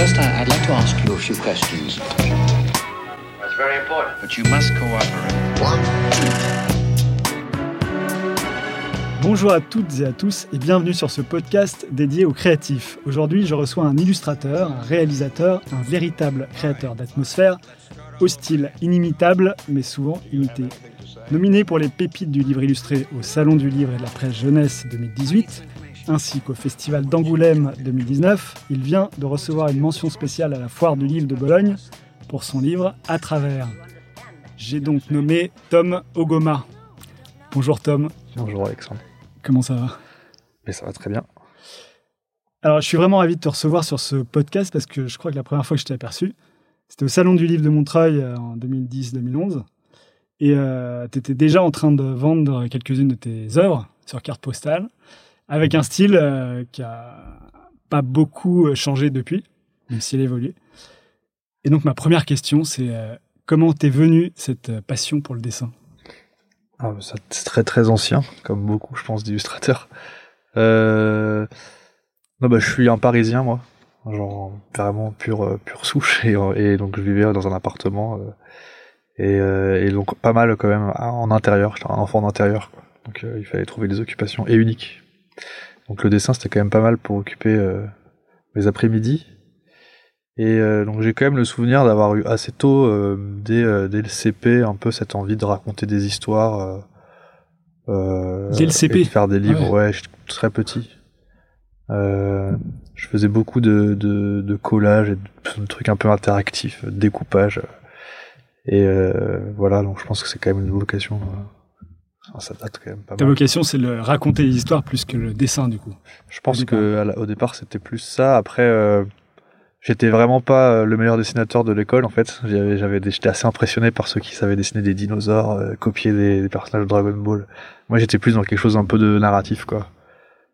First, I- like to ask you a few questions. That's very important. But you must cooperate. Bonjour à toutes et à tous et bienvenue sur ce podcast dédié aux créatifs. Aujourd'hui, je reçois un illustrateur, un réalisateur, un véritable créateur d'atmosphère, au style inimitable mais souvent imité. Nominé pour les pépites du livre illustré au Salon du livre et de la presse jeunesse 2018, ainsi qu'au Festival d'Angoulême 2019, il vient de recevoir une mention spéciale à la Foire du livre de Bologne pour son livre À travers. J'ai donc nommé Tom Ogoma. Bonjour Tom, Bonjour Alexandre. comment ça va? Mais ça va très bien. Alors, je suis vraiment ravi de te recevoir sur ce podcast parce que je crois que la première fois que je t'ai aperçu, c'était au Salon du Livre de Montreuil euh, en 2010-2011. Et tu étais déjà en train de vendre quelques-unes de tes œuvres sur carte postale, avec un style euh, qui a pas beaucoup euh, changé depuis, même s'il a évolué. Et donc, ma première question, c'est euh, comment t'es venue cette passion pour le dessin? Ah, ça, c'est très très ancien, comme beaucoup, je pense, d'illustrateurs. Non, bah, je suis un Parisien, moi. Genre, vraiment pure, pure souche. Et, donc, je vivais dans un appartement. et, donc, pas mal quand même en intérieur. J'étais un enfant d'intérieur. Donc, il fallait trouver des occupations et uniques. Donc, le dessin, c'était quand même pas mal pour occuper euh, mes après-midi. Et euh, donc j'ai quand même le souvenir d'avoir eu assez tôt, euh, dès, dès le CP, un peu cette envie de raconter des histoires. Dès le CP? et de faire des livres, Ah ouais, j'étais très petit. Euh, je faisais beaucoup de, de, de collages et de, de trucs un peu interactifs, de découpage. Et voilà, donc je pense que c'est quand même une vocation. Ça date quand même pas Ta mal. vocation, c'est le raconter les histoires plus que le dessin, du coup. Je pense Au départ. c'était plus ça. Après, euh, j'étais vraiment pas euh, le meilleur dessinateur de l'école en fait. J'avais, j'étais assez impressionné par ceux qui savaient dessiner des dinosaures, euh, copier des, des personnages de Dragon Ball. Moi, j'étais plus dans quelque chose un peu de narratif quoi,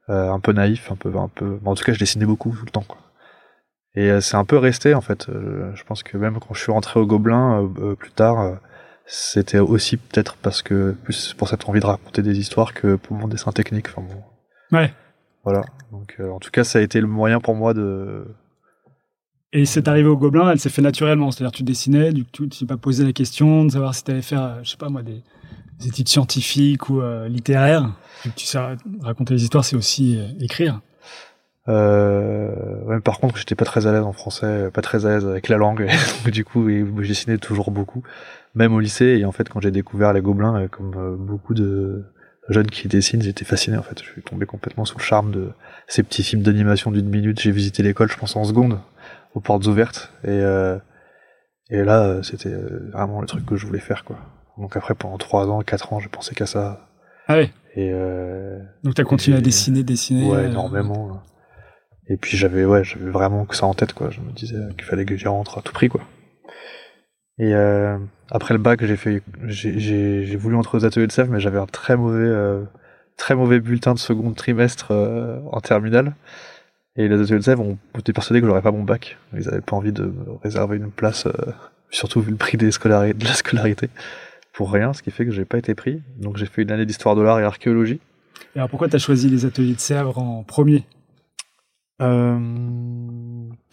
Euh, un peu naïf, un peu, un peu. bon, en tout cas, je dessinais beaucoup tout le temps quoi. Et c'est un peu resté en fait. Je pense que même quand je suis rentré au Gobelin plus tard. C'était aussi peut-être parce que plus pour cette envie de raconter des histoires que pour mon dessin technique. Enfin bon, Ouais. voilà. Donc, euh, en tout cas, ça a été le moyen pour moi de. Et c'est arrivé au Gobelin, elle s'est fait naturellement. C'est-à-dire, tu dessinais, du coup, tu t'es pas posé la question de savoir si tu allais faire, euh, je sais pas moi, des, des études scientifiques ou euh, littéraires. Tu sais ra- raconter les histoires, c'est aussi euh, écrire. Euh... ouais, par contre, j'étais pas très à l'aise en français, pas très à l'aise avec la langue. Donc, du coup, et je dessinais toujours beaucoup, même au lycée. Et en fait, quand j'ai découvert les Gobelins, euh, comme euh, beaucoup de jeunes qui dessinent, j'étais fasciné. En fait, je suis tombé complètement sous le charme de ces petits films d'animation d'une minute. J'ai visité l'école, je pense en seconde, aux portes ouvertes. Et euh... et là, euh, c'était vraiment le truc que je voulais faire, quoi. Donc après, pendant trois ans, quatre ans, j'ai pensé qu'à ça. Ah ouais. Et euh, Donc, tu as continué à dessiner, dessiner. Ouais, énormément. là. Et puis j'avais ouais, j'avais vraiment que ça en tête quoi. Je me disais qu'il fallait que j'y rentre à tout prix quoi. Et euh, après le bac, j'ai fait j'ai voulu entrer aux ateliers de Sèvres mais j'avais un très mauvais euh, très mauvais bulletin de second trimestre euh, en terminale. Et les ateliers de Sèvres ont été persuadés que j'aurais pas mon bac. Ils avaient pas envie de me réserver une place euh, surtout vu le prix des scolari- de la scolarité pour rien, ce qui fait que j'ai pas été pris. Donc j'ai fait une année d'histoire de l'art et archéologie. Et alors, pourquoi tu as choisi les ateliers de Sèvres en premier? Euh,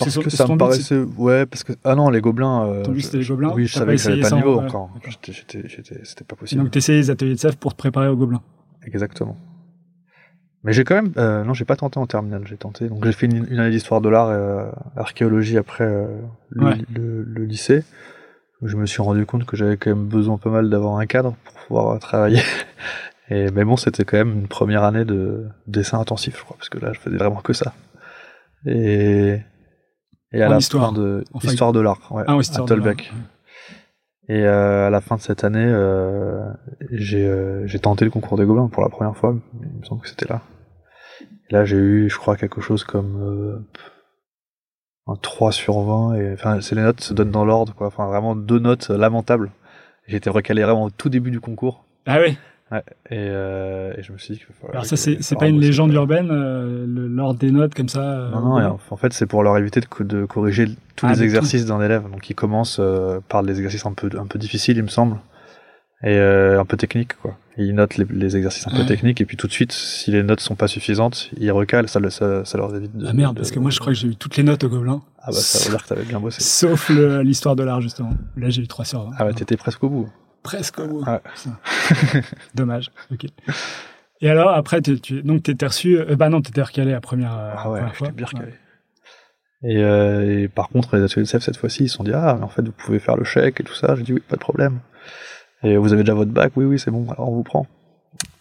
parce que ça me but, paraissait ouais parce que ah non les gobelins euh, Ton but, je- c'était les Gobelins oui je savais que j'avais pas le niveau encore. c'était pas Et possible donc, tu essayais les ateliers de Sèvres pour te préparer au Gobelin. exactement. Mais j'ai quand même euh, non j'ai pas tenté en terminale j'ai tenté. Donc j'ai fait une, une année d'histoire de l'art et euh, archéologie après euh, le, Ouais. le- le lycée. Je me suis rendu compte que j'avais quand même besoin pas mal d'avoir un cadre pour pouvoir travailler. Et mais bon c'était quand même une première année de dessin intensif je crois parce que là je faisais vraiment que ça. Et et à En la histoire. fin de Enfin, histoire de l'art ouais, Ah, oui, à Tolbeck et euh, à la fin de cette année euh, j'ai euh, j'ai tenté le concours des Gobelins pour la première fois il me semble que c'était là. Et là j'ai eu je crois quelque chose comme euh, un 3 sur 20 et enfin c'est les notes se donnent dans l'ordre quoi. Enfin vraiment deux notes lamentables. J'étais recalé vraiment au tout début du concours. Ah oui? Ouais, et, euh, et je me suis dit que voilà, Alors ça, c'est pas une légende urbaine, euh, le- l'ordre des notes comme ça euh, Non, non, en en fait, c'est pour leur éviter de, co- de corriger tous Ah, les tout. exercices d'un élève. Donc, ils commencent euh, par des exercices un peu, un peu difficiles, il me semble. et un peu technique quoi. Ils notent les, les exercices un peu techniques et puis tout de suite, si les notes sont pas suffisantes, ils recalent, ça, ça, ça leur évite de. Ah merde, de- parce que moi je crois que j'ai eu toutes les notes au Gobelin. Ah bah ça veut dire que t'avais bien bossé. Sauf le- l'histoire de l'art, justement. Là, j'ai eu 3 sur 20. Ah ouais, t'étais presque au bout. Presque au. Putain. Dommage. Ok. Et alors, après, tu, tu, donc, t'étais reçu. euh, bah non, t'étais recalé la première, euh, Ah ouais, première fois. j'étais bien recalé. Et, euh, et par contre, les ateliers de CEF cette fois-ci, ils se sont dit ah mais en fait vous pouvez faire le chèque et tout ça. J'ai dit oui, pas de problème. Et vous avez déjà votre bac? Oui oui c'est bon. Alors on vous prend.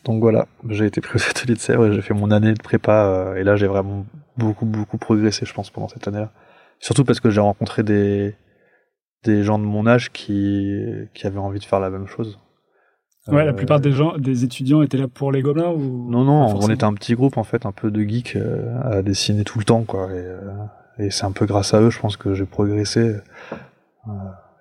Donc voilà, j'ai été pris aux ateliers de Sèvres et j'ai fait mon année de prépa euh, et là j'ai vraiment beaucoup beaucoup progressé je pense pendant cette année-là. Surtout parce que j'ai rencontré des des gens de mon âge qui qui avaient envie de faire la même chose. Ouais, la Euh, plupart des gens, des étudiants étaient là pour les Gobelins ou non, non, on était un petit groupe en fait, un peu de geeks euh, à dessiner tout le temps, quoi. Et, euh, et c'est un peu grâce à eux, je pense que j'ai progressé.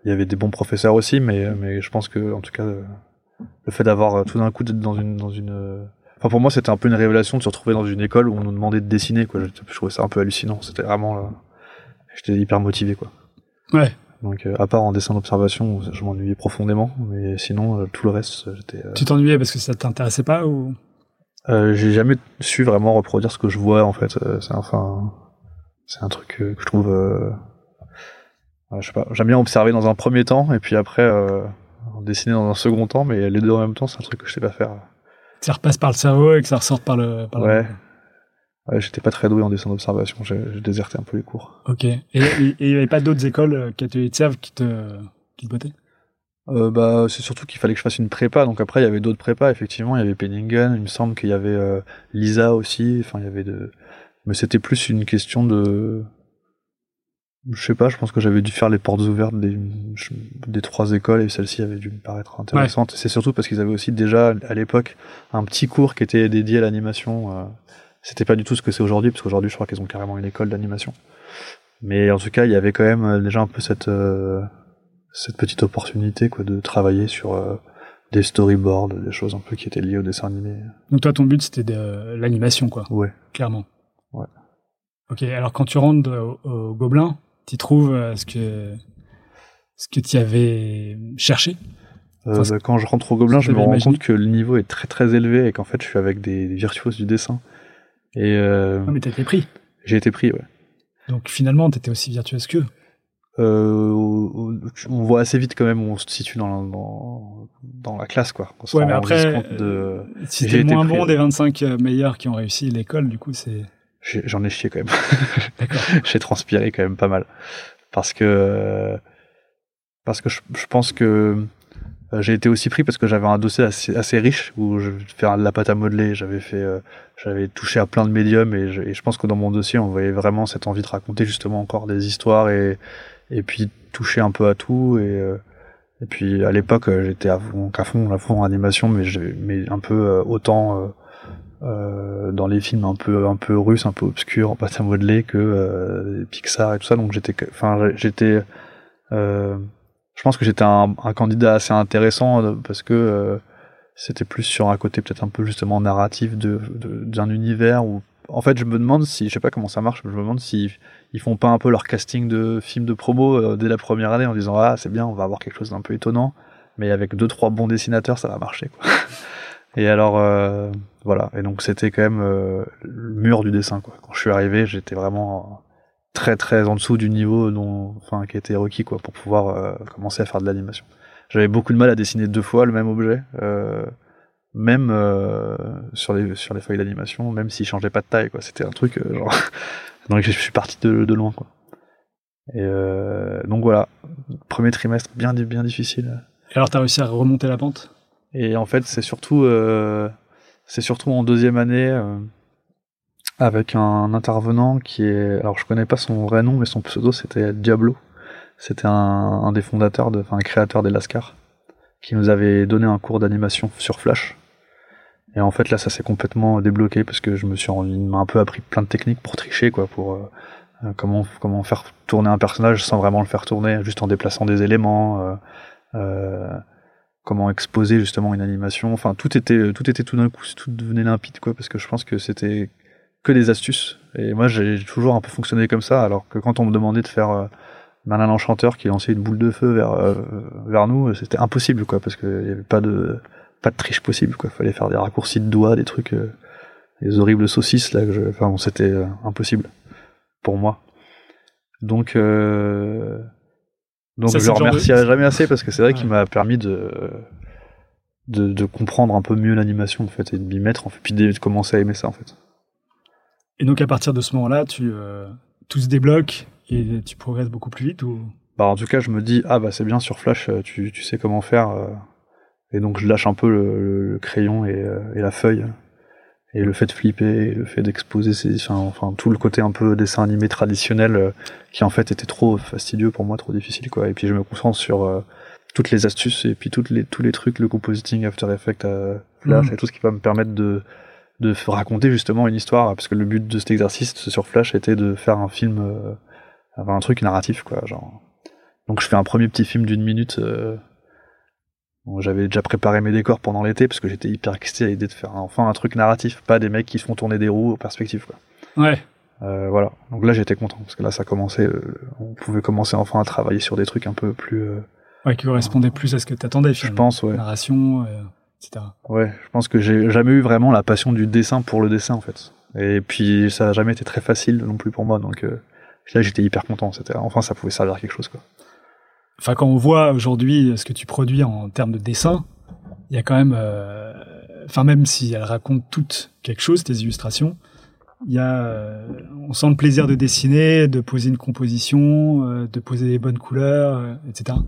Il y avait des bons professeurs aussi, mais mais je pense que en tout cas, le fait d'avoir tout d'un coup d'être dans une dans une, enfin pour moi c'était un peu une révélation de se retrouver dans une école où on nous demandait de dessiner, quoi. Je, je trouvais ça un peu hallucinant. C'était vraiment, j'étais hyper motivé, quoi. Ouais. Donc euh, à part en dessin d'observation, où je m'ennuyais profondément, mais sinon euh, tout le reste, j'étais euh, Tu t'ennuyais parce que ça t'intéressait pas ou? Euh, j'ai jamais su vraiment reproduire ce que je vois en fait. C'est enfin, c'est un truc que je trouve. Euh, ouais, je sais pas. J'aime bien observer dans un premier temps et puis après euh, dessiner dans un second temps, mais les deux en même temps, c'est un truc que je sais pas faire. ça repasse par le cerveau et que ça ressorte par le. Par la- Ouais. Ouais, j'étais pas très doué en dessin d'observation. J'ai déserté un peu les cours. Ok. Et il n'y avait pas d'autres écoles euh, qui te, qui te bottaient? Euh, bah, c'est surtout qu'il fallait que je fasse une prépa. Donc après, il y avait d'autres prépas. Effectivement, il y avait Penningen. Il me semble qu'il y avait euh, Lisa aussi. Enfin, il y avait de. Mais c'était plus une question de. Je sais pas. Je pense que j'avais dû faire les portes ouvertes des, des trois écoles et celle-ci avait dû me paraître intéressante. C'est surtout parce qu'ils avaient aussi déjà à l'époque un petit cours qui était dédié à l'animation. euh, C'était pas du tout ce que c'est aujourd'hui, parce qu'aujourd'hui, je crois qu'ils ont carrément une école d'animation. Mais en tout cas, il y avait quand même euh, déjà un peu cette euh, cette petite opportunité quoi de travailler sur euh, des storyboards, des choses un peu qui étaient liées au dessin animé. Donc toi, ton but, c'était de l'animation, quoi, Ouais. clairement. Ouais. Ok, alors quand tu rentres au, au Gobelin, tu trouves ce que ce que tu avais cherché? Enfin, bah, quand je rentre au Gobelin, je me rends imaginé. compte que le niveau est très très élevé et qu'en fait je suis avec des, des virtuoses du dessin. Et euh, Ah, mais t'as été pris. j'ai été pris, ouais. Donc finalement, t'étais aussi virtuose qu'eux. Euh, on voit assez vite quand même où on se situe dans, dans, dans la classe, quoi. On Ouais, mais après, de... euh, si t'es moins pris, bon ouais. des 25 meilleurs qui ont réussi l'école, du coup, c'est... J'en ai chié quand même. D'accord. j'ai transpiré quand même pas mal parce que euh, parce que je, je pense que euh, j'ai été aussi pris parce que j'avais un dossier assez, riche où je fais de la pâte à modeler j'avais fait euh, j'avais touché à plein de médiums et je, et je pense que dans mon dossier on voyait vraiment cette envie de raconter justement encore des histoires et et puis toucher un peu à tout et euh, et puis à l'époque euh, j'étais à à fond à fond en animation mais mais un peu euh, autant euh, euh, dans les films un peu un peu russes, un peu obscurs en pâte à modeler que euh, Pixar et tout ça. Donc j'étais, enfin j'étais, euh, je pense que j'étais un, candidat assez intéressant euh, parce que euh, c'était plus sur un côté peut-être un peu justement narratif de de- d'un univers où en fait je me demande si je sais pas comment ça marche, mais je me demande si ils font pas un peu leur casting de films de promo euh, dès la première année en disant ah c'est bien on va avoir quelque chose d'un peu étonnant mais avec deux trois bons dessinateurs ça va marcher quoi. Et alors euh, voilà, et donc c'était quand même le mur du dessin quoi. Quand je suis arrivé, j'étais vraiment très très en dessous du niveau dont enfin qui était requis quoi pour pouvoir euh, commencer à faire de l'animation. J'avais beaucoup de mal à dessiner deux fois le même objet, euh, même euh, sur les sur les feuilles d'animation, même s'il changeait pas de taille quoi. C'était un truc euh, genre donc je suis parti de, de loin quoi. Et euh, donc voilà, premier trimestre bien bien difficile. Et alors, t'as réussi à remonter la pente? Et en fait, c'est surtout, euh, c'est surtout en deuxième année euh, avec un intervenant qui est, alors je connais pas son vrai nom, mais son pseudo c'était Diablo. C'était un, un des fondateurs, de, enfin un créateur des Lascar, qui nous avait donné un cours d'animation sur Flash. Et en fait là, ça s'est complètement débloqué parce que je me suis, rendu- il m'a un peu appris plein de techniques pour tricher, quoi, pour euh, euh, comment comment faire tourner un personnage sans vraiment le faire tourner, juste en déplaçant des éléments. euh, euh, comment exposer justement une animation. Enfin, tout était, tout était tout d'un coup, tout devenait limpide, quoi, parce que je pense que c'était que des astuces. Et moi, j'ai toujours un peu fonctionné comme ça, alors que quand on me demandait de faire euh, Merlin l'enchanteur qui lançait une boule de feu vers euh, vers nous, c'était impossible quoi parce qu'il y avait pas de pas de triche possible quoi. Fallait faire des raccourcis de doigts, des trucs, euh, des horribles saucisses là. Que je... Enfin, bon, c'était euh, impossible pour moi. Donc euh, donc Ça, je le de- remercierai jamais assez parce que c'est vrai qu'il m'a permis de, de de comprendre un peu mieux l'animation en fait et de m'y mettre en fait puis de commencer à aimer ça en fait. Et donc à partir de ce moment-là, tu euh, tout se débloque et tu progresses beaucoup plus vite ou? Bah, en tout cas, je me dis, ah bah c'est bien sur Flash, euh, tu, tu sais comment faire. euh, et donc je lâche un peu le, crayon et, et la feuille. Et le fait de flipper, et le fait d'exposer, enfin, enfin tout le côté un peu dessin animé traditionnel qui en fait était trop fastidieux pour moi, trop difficile quoi. Et puis je me concentre sur toutes les astuces et puis toutes les, tous les trucs, le compositing, After Effects, Flash Mhm. et tout ce qui va me permettre de, de raconter justement une histoire. Parce que le but de cet exercice sur Flash était de faire un film, euh, enfin, un truc narratif quoi, genre. Donc je fais un premier petit film d'une minute. euh, bon, J'avais déjà préparé mes décors pendant l'été parce que j'étais hyper excité à l'idée de faire enfin un truc narratif, pas des mecs qui se font tourner des roues aux perspectives. Quoi. Ouais. Euh, voilà. Donc là j'étais content parce que là ça commençait, euh, on pouvait commencer enfin à travailler sur des trucs un peu plus. euh, Ouais, qui correspondait plus à ce que t'attendais je pense, ouais. Narration, etc. Ouais, je pense que j'ai jamais eu vraiment la passion du dessin pour le dessin en fait. Et puis ça a jamais été très facile non plus pour moi, donc euh, là j'étais hyper content. C'était enfin ça pouvait servir à quelque chose quoi. Enfin, quand on voit aujourd'hui ce que tu produis en termes de dessin, il y a quand même, euh, enfin même si elles racontent toutes quelque chose, tes illustrations, il y a, euh, on sent le plaisir de dessiner, de poser une composition, de poser des bonnes couleurs, etc.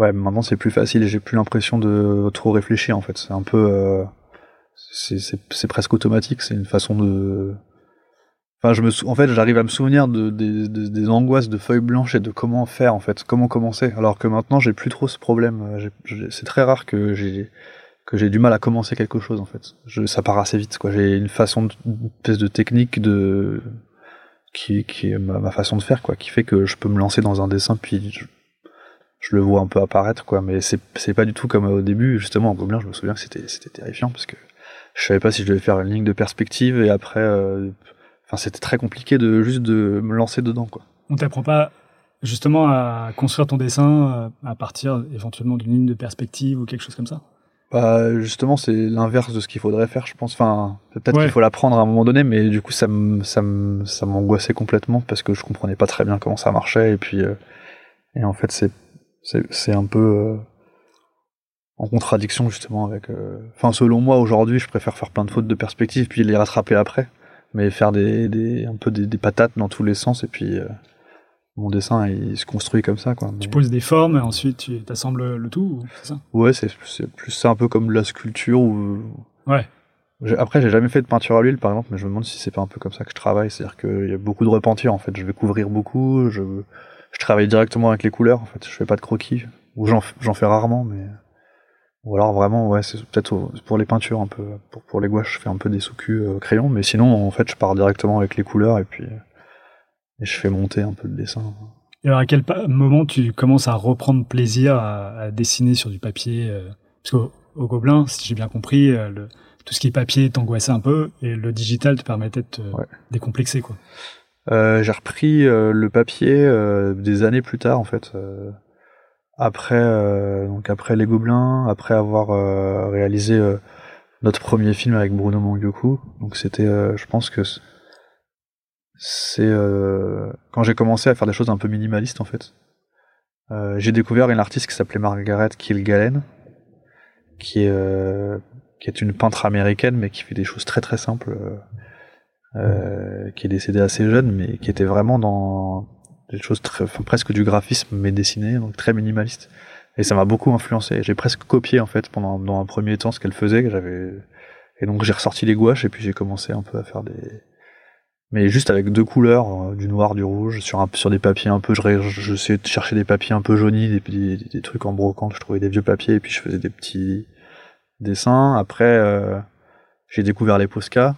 Ouais, maintenant c'est plus facile et j'ai plus l'impression de trop réfléchir en fait. C'est un peu, euh, c'est presque automatique. C'est une façon de. Enfin, je me en fait, j'arrive à me souvenir de, des- des- des angoisses de feuilles blanches et de comment faire en fait, comment commencer. Alors que maintenant, j'ai plus trop ce problème. C'est très rare que j'ai que j'ai du mal à commencer quelque chose en fait. Ça part assez vite quoi. J'ai une façon, de, une espèce de technique de qui, qui est ma, façon de faire quoi, qui fait que je peux me lancer dans un dessin puis je le vois un peu apparaître quoi. Mais c'est c'est pas du tout comme au début justement en Gobelin. Je me souviens que c'était c'était terrifiant parce que je savais pas si je devais faire une ligne de perspective et après, euh, enfin c'était très compliqué de juste de me lancer dedans quoi. On t'apprend pas justement à construire ton dessin euh, à partir éventuellement d'une ligne de perspective ou quelque chose comme ça? Bah, justement, c'est l'inverse de ce qu'il faudrait faire, je pense. Enfin, peut-être Ouais. qu'il faut l'apprendre à un moment donné, mais du coup, ça me, ça me, ça m'angoissait complètement parce que je comprenais pas très bien comment ça marchait. Et puis, euh, et en fait, c'est, c'est, un peu euh, en contradiction justement avec. euh, Enfin, selon moi, aujourd'hui, je préfère faire plein de fautes de perspective puis les rattraper après, mais faire des, des un peu des, des patates dans tous les sens et puis. euh, mon dessin, il se construit comme ça, quoi. Tu poses des formes et ensuite tu assembles le tout, c'est ça? Ouais, c'est plus ça un peu comme la sculpture ou. Ouais. Après, j'ai jamais fait de peinture à l'huile, par exemple, mais je me demande si c'est pas un peu comme ça que je travaille. C'est-à-dire qu'il y a beaucoup de repentir, en fait. Je vais couvrir beaucoup, je, je travaille directement avec les couleurs, en fait. Je fais pas de croquis. Ou j'en fais rarement, mais. Ou alors vraiment, ouais, c'est peut-être pour les peintures un peu. Pour, pour les gouaches, je fais un peu des sous-culs euh, crayon, mais sinon, en fait, je pars directement avec les couleurs et puis. Et je fais monter un peu le dessin. Et alors à quel moment tu commences à reprendre plaisir à, à dessiner sur du papier euh, Parce qu'au au Gobelin, si j'ai bien compris, euh, le- tout ce qui est papier t'angoissait un peu et le digital te permettait de te Ouais. décomplexer. Quoi. Euh, j'ai repris euh, le papier euh, des années plus tard en fait. après donc après les Gobelins, après avoir réalisé notre premier film avec Bruno Mangyoku. Donc c'était, je pense que c'est quand j'ai commencé à faire des choses un peu minimalistes en fait. J'ai découvert une artiste qui s'appelait Margaret Kilgallen, qui est qui est une peintre américaine mais qui fait des choses très très simples. Euh, qui est décédé assez jeune, mais qui était vraiment dans des choses très, enfin, presque du graphisme, mais dessiné, donc très minimaliste. Et ça m'a beaucoup influencé. J'ai presque copié en fait pendant dans un premier temps ce qu'elle faisait. que J'avais et donc j'ai ressorti les gouaches et puis j'ai commencé un peu à faire des, mais juste avec deux couleurs, euh, du noir, du rouge, sur un sur des papiers un peu. Je, je de chercher des papiers un peu jaunis, des, des, trucs en brocante. Je trouvais des vieux papiers et puis je faisais des petits dessins. Après, euh, j'ai découvert les Posca,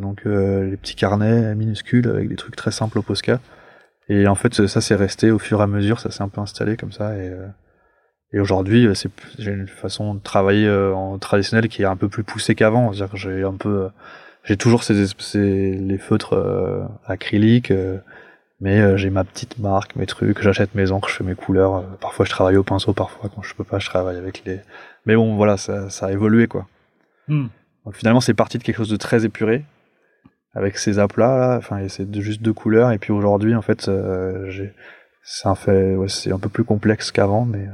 donc euh, les petits carnets minuscules avec des trucs très simples au Posca. Et en fait, ça s'est resté au fur et à mesure, ça s'est un peu installé comme ça. Et, euh, et aujourd'hui, euh, c'est j'ai une façon de travailler euh, en traditionnel qui est un peu plus poussée qu'avant. C'est-à-dire que j'ai un peu, j'ai toujours ces, ces les feutres acryliques, Mais j'ai ma petite marque, mes trucs, j'achète mes encres, je fais mes couleurs. parfois je travaille au pinceau, parfois quand je peux pas, je travaille avec les. Mais bon, voilà, ça, ça a évolué quoi. Hmm. Donc finalement, c'est parti de quelque chose de très épuré, avec ces aplats là. Enfin, c'est juste deux couleurs. Et puis aujourd'hui, en fait, euh, c'est un fait, ouais, c'est un peu plus complexe qu'avant, mais euh,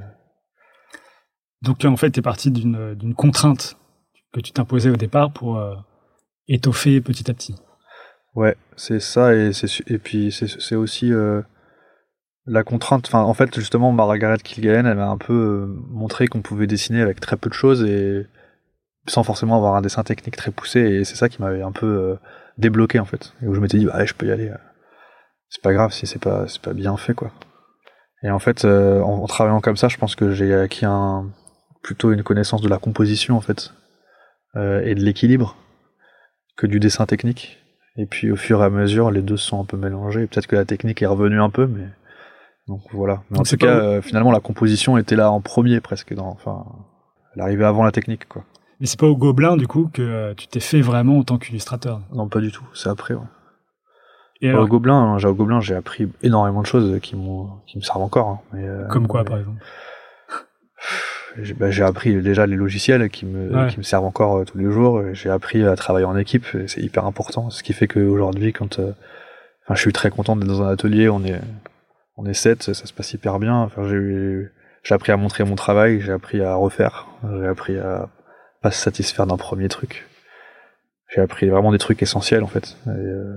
Donc en fait, tu es parti d'une contrainte que tu t'imposais au départ pour euh, étoffer petit à petit. Ouais, c'est ça et puis c'est aussi euh, la contrainte. Enfin, en fait, justement, Margaret Kilgallen, elle m'a un peu montré qu'on pouvait dessiner avec très peu de choses et sans forcément avoir un dessin technique très poussé. Et c'est ça qui m'avait un peu débloqué en fait. Et où je m'étais dit, bah, je peux y aller. euh. C'est pas grave si c'est pas c'est pas bien fait quoi. Et en fait, euh, en, en travaillant comme ça, je pense que j'ai acquis un plutôt une connaissance de la composition en fait euh, et de l'équilibre que du dessin technique. Et puis au fur et à mesure, les deux sont un peu mélangés. Peut-être que la technique est revenue un peu, mais donc voilà. Mais en tout cas, euh, finalement, la composition était là en premier presque. Dans... Enfin, elle arrivait avant la technique, quoi. Mais c'est pas au Gobelin du coup que euh, tu t'es fait vraiment en tant qu'illustrateur. Non, pas du tout. C'est après. Ouais. Et Au Gobelin, hein, j'ai au Gobelin, j'ai appris énormément de choses qui qui me servent encore. hein. Mais, euh, comme quoi mais- par exemple J'ai bah, j'ai appris déjà les logiciels qui me, Ouais. qui me servent encore euh, tous les jours. J'ai appris à travailler en équipe, c'est hyper important. Ce qui fait qu'aujourd'hui, quand, euh, je suis très content d'être dans un atelier, on est, on est sept, ça se passe hyper bien. J'ai appris à montrer mon travail, j'ai appris à refaire, j'ai appris à pas se satisfaire d'un premier truc. J'ai appris vraiment des trucs essentiels en fait. Et, euh,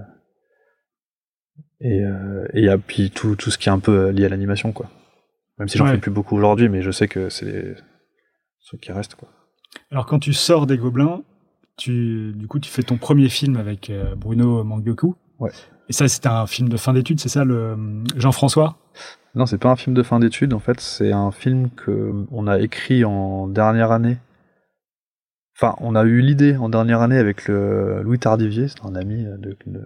et, euh, et puis tout, tout ce qui est un peu lié à l'animation quoi. Même si j'en Ouais. fais plus beaucoup aujourd'hui, mais je sais que c'est des trucs qui restent quoi. Alors quand tu sors des Gobelins, tu du coup tu fais ton premier film avec euh, Bruno Mangyoku. Ouais. Et ça c'était un film de fin d'études, c'est ça le euh, Jean-François? Non, c'est pas un film de fin d'études, en fait, c'est un film que on a écrit en dernière année. Enfin, on a eu l'idée en dernière année avec le Louis Tardivier, c'est un ami de, de,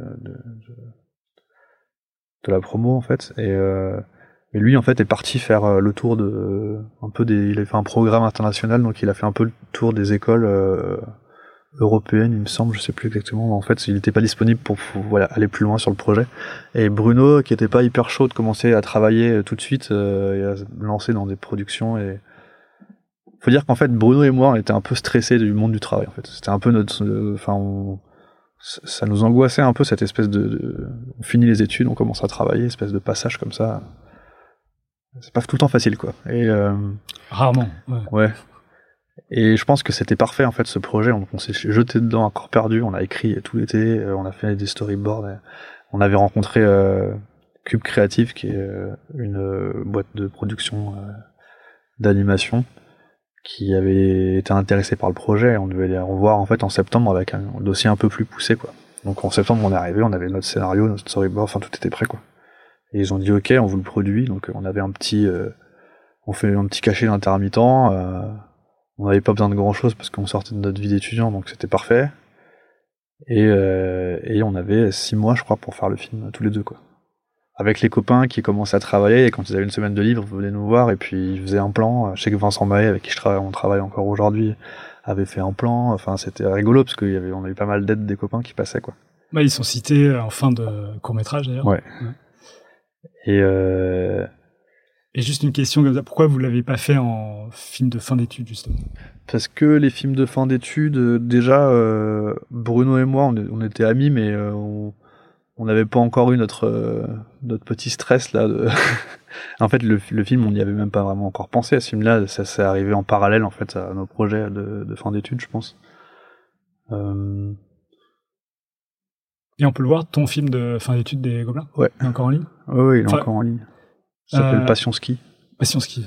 la promo en fait, et, euh, et lui en fait est parti faire euh, le tour de un peu des, il a fait un programme international, donc il a fait un peu le tour des écoles euh, européennes, il me semble, je sais plus exactement, mais en fait il n'était pas disponible pour, pour, voilà, aller plus loin sur le projet. Et Bruno, qui était pas hyper chaud de commencer à travailler euh, tout de suite euh, et à se lancer dans des productions et faut dire qu'en fait Bruno et moi on était un peu stressés du monde du travail en fait. C'était un peu notre euh, enfin on- ça nous angoissait un peu cette espèce de, de- on finit les études, on commence à travailler, espèce de passage comme ça. C'est pas tout le temps facile quoi. Et euh, Rarement. ouais. Ouais. Et je pense que c'était parfait en fait ce projet. On, on s'est jeté dedans à corps perdu. On a écrit tout l'été. euh, on a fait des storyboards. on avait rencontré euh, Cube Creative, qui est euh, une euh, boîte de production euh, d'animation, qui avait été intéressée par le projet. On devait les revoir en fait en septembre avec un dossier un peu plus poussé quoi. Donc en septembre on est arrivé, on avait notre scénario, notre storyboard, enfin tout était prêt quoi. Et ils ont dit ok, on vous le produit. Donc on avait un petit euh, on fait un petit cachet d'intermittent. euh, on n'avait pas besoin de grand chose parce qu'on sortait de notre vie d'étudiant, donc c'était parfait. Et, euh, et on avait six mois, je crois, pour faire le film tous les deux, quoi. Avec les copains qui commençaient à travailler, et quand ils avaient une semaine de livre, ils venaient nous voir, et puis ils faisaient un plan. Je sais que Vincent Maé, avec qui je travaille, on travaille encore aujourd'hui, avait fait un plan. Enfin, c'était rigolo parce y avait, on a eu pas mal d'aides des copains qui passaient, quoi. Bah, ils sont cités en fin de court métrage d'ailleurs. Ouais. Et euh, Et juste une question comme ça, pourquoi vous l'avez pas fait en film de fin d'études justement? Parce que les films de fin d'études, euh, déjà, euh, Bruno et moi, on, était amis, mais euh, on n'avait pas encore eu notre euh, notre petit stress là. de- en fait, le, le film, on n'y avait même pas vraiment encore pensé à ce film-là. Ça s'est arrivé en parallèle en fait à nos projets de, de fin d'études, je pense. Euh, Et on peut le voir, ton film de fin d'études des Gobelins? Ouais. Il est encore en ligne? Ouais, ouais, il est Enfin, encore en ligne. Ça s'appelle euh, Passion Ski. Passion Ski.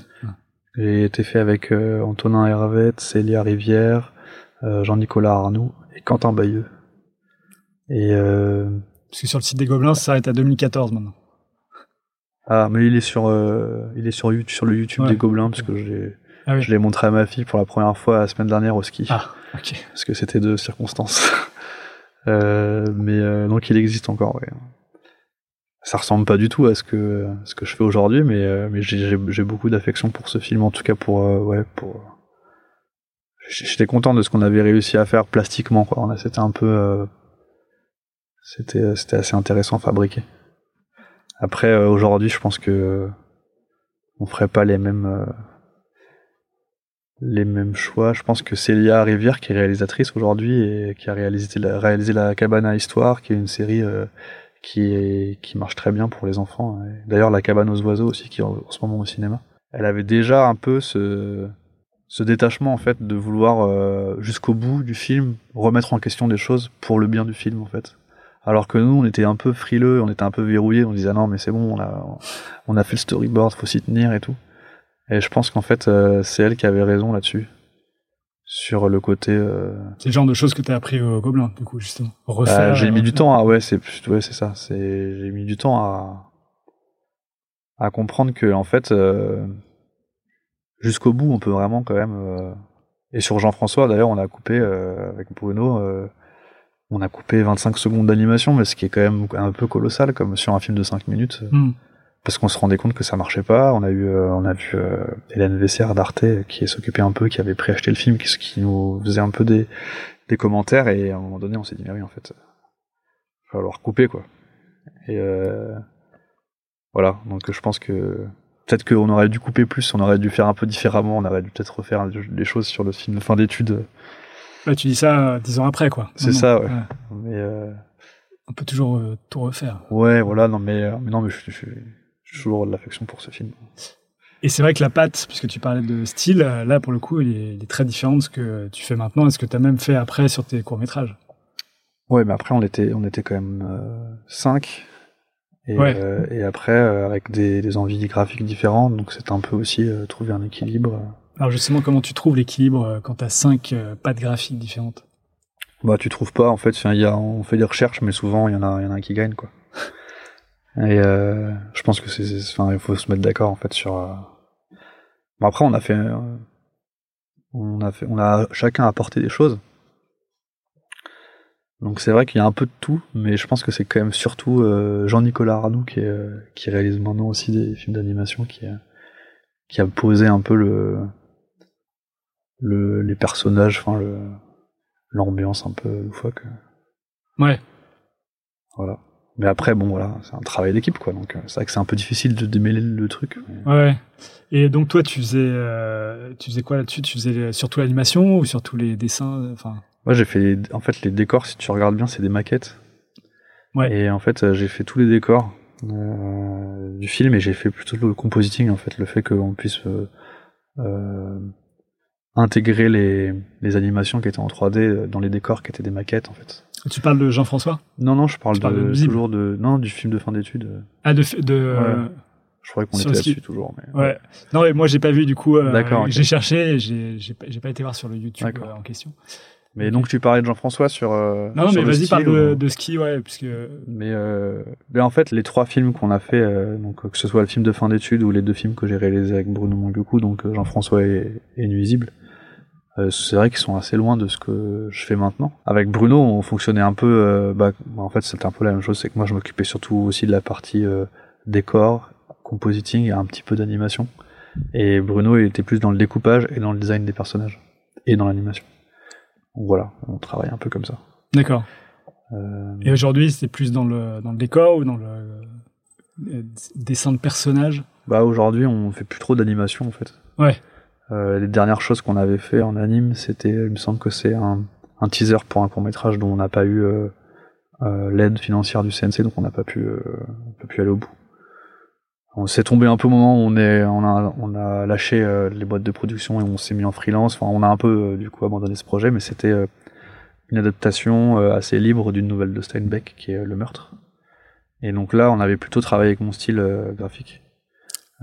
A été fait avec euh, Antonin Hervette, Célia Rivière, Jean-Nicolas Arnoux et Quentin Bayeux. Et Parce que sur le site des Gobelins, ça s'arrête à 2014 maintenant. Ah, mais il est sur, euh, il est sur, le YouTube Ouais. des Gobelins, parce que je l'ai, Ah oui. je l'ai montré à ma fille pour la première fois la semaine dernière au ski, Ah, ok. parce que c'était de circonstances. Euh, mais euh, donc il existe encore, ouais. Ça ressemble pas du tout à ce que, à ce que je fais aujourd'hui, mais, euh, mais j'ai, j'ai, j'ai beaucoup d'affection pour ce film, en tout cas pour, euh, ouais, pour. J'étais content de ce qu'on avait réussi à faire plastiquement, quoi. C'était un peu, euh, c'était, c'était assez intéressant à fabriquer. Après, euh, aujourd'hui, je pense que on ferait pas les mêmes euh, les mêmes choix. Je pense que Célia Rivière, qui est réalisatrice aujourd'hui et qui a réalisé la, réalisé Cabane à Histoire, qui est une série euh, qui est qui marche très bien pour les enfants. D'ailleurs, la Cabane aux oiseaux aussi, qui est en, en ce moment au cinéma. Elle avait déjà un peu ce ce détachement en fait de vouloir euh, jusqu'au bout du film remettre en question des choses pour le bien du film en fait. Alors que nous on était un peu frileux, on était un peu verrouillés, on disait non mais c'est bon, on a on a fait le storyboard, faut s'y tenir et tout. Et je pense qu'en fait euh, c'est elle qui avait raison là-dessus sur le côté. Euh... C'est le genre de choses que t'as appris au Gobelin du coup justement. Refaire. Euh, j'ai mis du temps à ouais c'est ouais c'est ça c'est j'ai mis du temps à à comprendre que en fait euh, jusqu'au bout, on peut vraiment quand même. Euh... Et sur Jean-François, d'ailleurs, on a coupé euh, avec Bruno, euh, on a coupé 25 secondes d'animation, mais ce qui est quand même un peu colossal, comme sur un film de 5 minutes, Mm. parce qu'on se rendait compte que ça marchait pas. On a eu, euh, on a vu euh, Hélène Vessière d'Arte qui s'occupait un peu, qui avait préacheté le film, qui, qui nous faisait un peu des, des commentaires, et à un moment donné, on s'est dit mais oui, en fait, il va falloir couper quoi. Et euh, voilà, donc je pense que peut-être qu'on aurait dû couper plus, on aurait dû faire un peu différemment, on aurait dû peut-être refaire des choses sur le film de fin d'études. Bah, tu dis ça dix ans après, quoi. C'est ça, ouais. Mais euh, On peut toujours euh, tout refaire. ouais, voilà, non mais, euh, mais non mais je, je, j'ai toujours de l'affection pour ce film. Et c'est vrai que la patte, puisque tu parlais de style, là, pour le coup, il est, il est très différent de ce que tu fais maintenant et ce que tu as même fait après sur tes courts-métrages. Ouais, mais après on était, on était quand même euh, cinq. Et, Ouais. et après, avec des, des envies graphiques différentes, donc c'est un peu aussi trouver un équilibre. Alors justement, comment tu trouves l'équilibre euh, quand tu as cinq euh, pattes graphiques différentes? Bah, tu trouves pas, en fait, y a, on fait des recherches, mais souvent, il y en a, y en a un qui gagne, quoi. Et euh, je pense que c'est, enfin, il faut se mettre d'accord, en fait, sur. Bon, après, on a fait, on a fait, on a chacun apporté des choses. Donc c'est vrai qu'il y a un peu de tout, mais je pense que c'est quand même surtout Jean-Nicolas Arnoux qui, réalise maintenant aussi des films d'animation, qui a posé un peu le, le les personnages, enfin le l'ambiance un peu loufoque. Ouais. Voilà. Mais après, bon, voilà, c'est un travail d'équipe, quoi. Donc, euh, c'est vrai que c'est un peu difficile de démêler le truc. mais- Ouais. Et donc toi, tu faisais, euh, tu faisais quoi là-dessus? Tu faisais surtout l'animation ou surtout les dessins euh, Enfin, Moi, j'ai fait, en fait, les décors, si tu regardes bien, c'est des maquettes. Ouais. Et en fait, j'ai fait tous les décors euh, du film et j'ai fait plutôt le compositing, en fait, le fait qu'on puisse euh, euh, intégrer les, les animations qui étaient en 3D dans les décors qui étaient des maquettes, en fait. tu parles de Jean-François? Non, non, je parle, de toujours de, non, du film de fin d'études. Ah, de, de euh, Je croyais qu'on était là-dessus toujours. Mais... ouais. Non, mais moi j'ai pas vu du coup. euh, D'accord. J'ai cherché, j'ai j'ai pas, pas été voir sur le YouTube euh, en question. Mais donc, tu parlais de Jean-François sur. euh, Non, non, sur mais vas-y, parle de, ou- de ski, ouais, puisque Mais, euh, mais en fait, les trois films qu'on a fait, euh, donc que ce soit le film de fin d'études ou les deux films que j'ai réalisés avec Bruno Mangoku, donc euh, Jean-François et, et Nuisible, euh, c'est vrai qu'ils sont assez loin de ce que je fais maintenant. Avec Bruno, on fonctionnait un peu, euh, bah, en fait, c'était un peu la même chose, c'est que moi, je m'occupais surtout aussi de la partie euh, décor, compositing et un petit peu d'animation. Et Bruno, il était plus dans le découpage et dans le design des personnages et dans l'animation. Donc voilà, on travaille un peu comme ça. d'accord. Et aujourd'hui, c'est plus dans le dans le décor ou dans le, euh, dessin de personnages? Bah aujourd'hui, on fait plus trop d'animation en fait. Ouais. Euh, les dernières choses qu'on avait fait en anime, c'était, il me semble que c'est un, un teaser pour un court métrage dont on n'a pas eu euh, euh, l'aide financière du CNC, donc on n'a pas pu, euh, on aller au bout. On s'est tombé un peu au moment où on est, on a, on a lâché les boîtes de production et on s'est mis en freelance. Enfin, on a un peu du coup abandonné ce projet, mais c'était une adaptation assez libre d'une nouvelle de Steinbeck qui est Le Meurtre. Et donc là, on avait plutôt travaillé avec mon style graphique.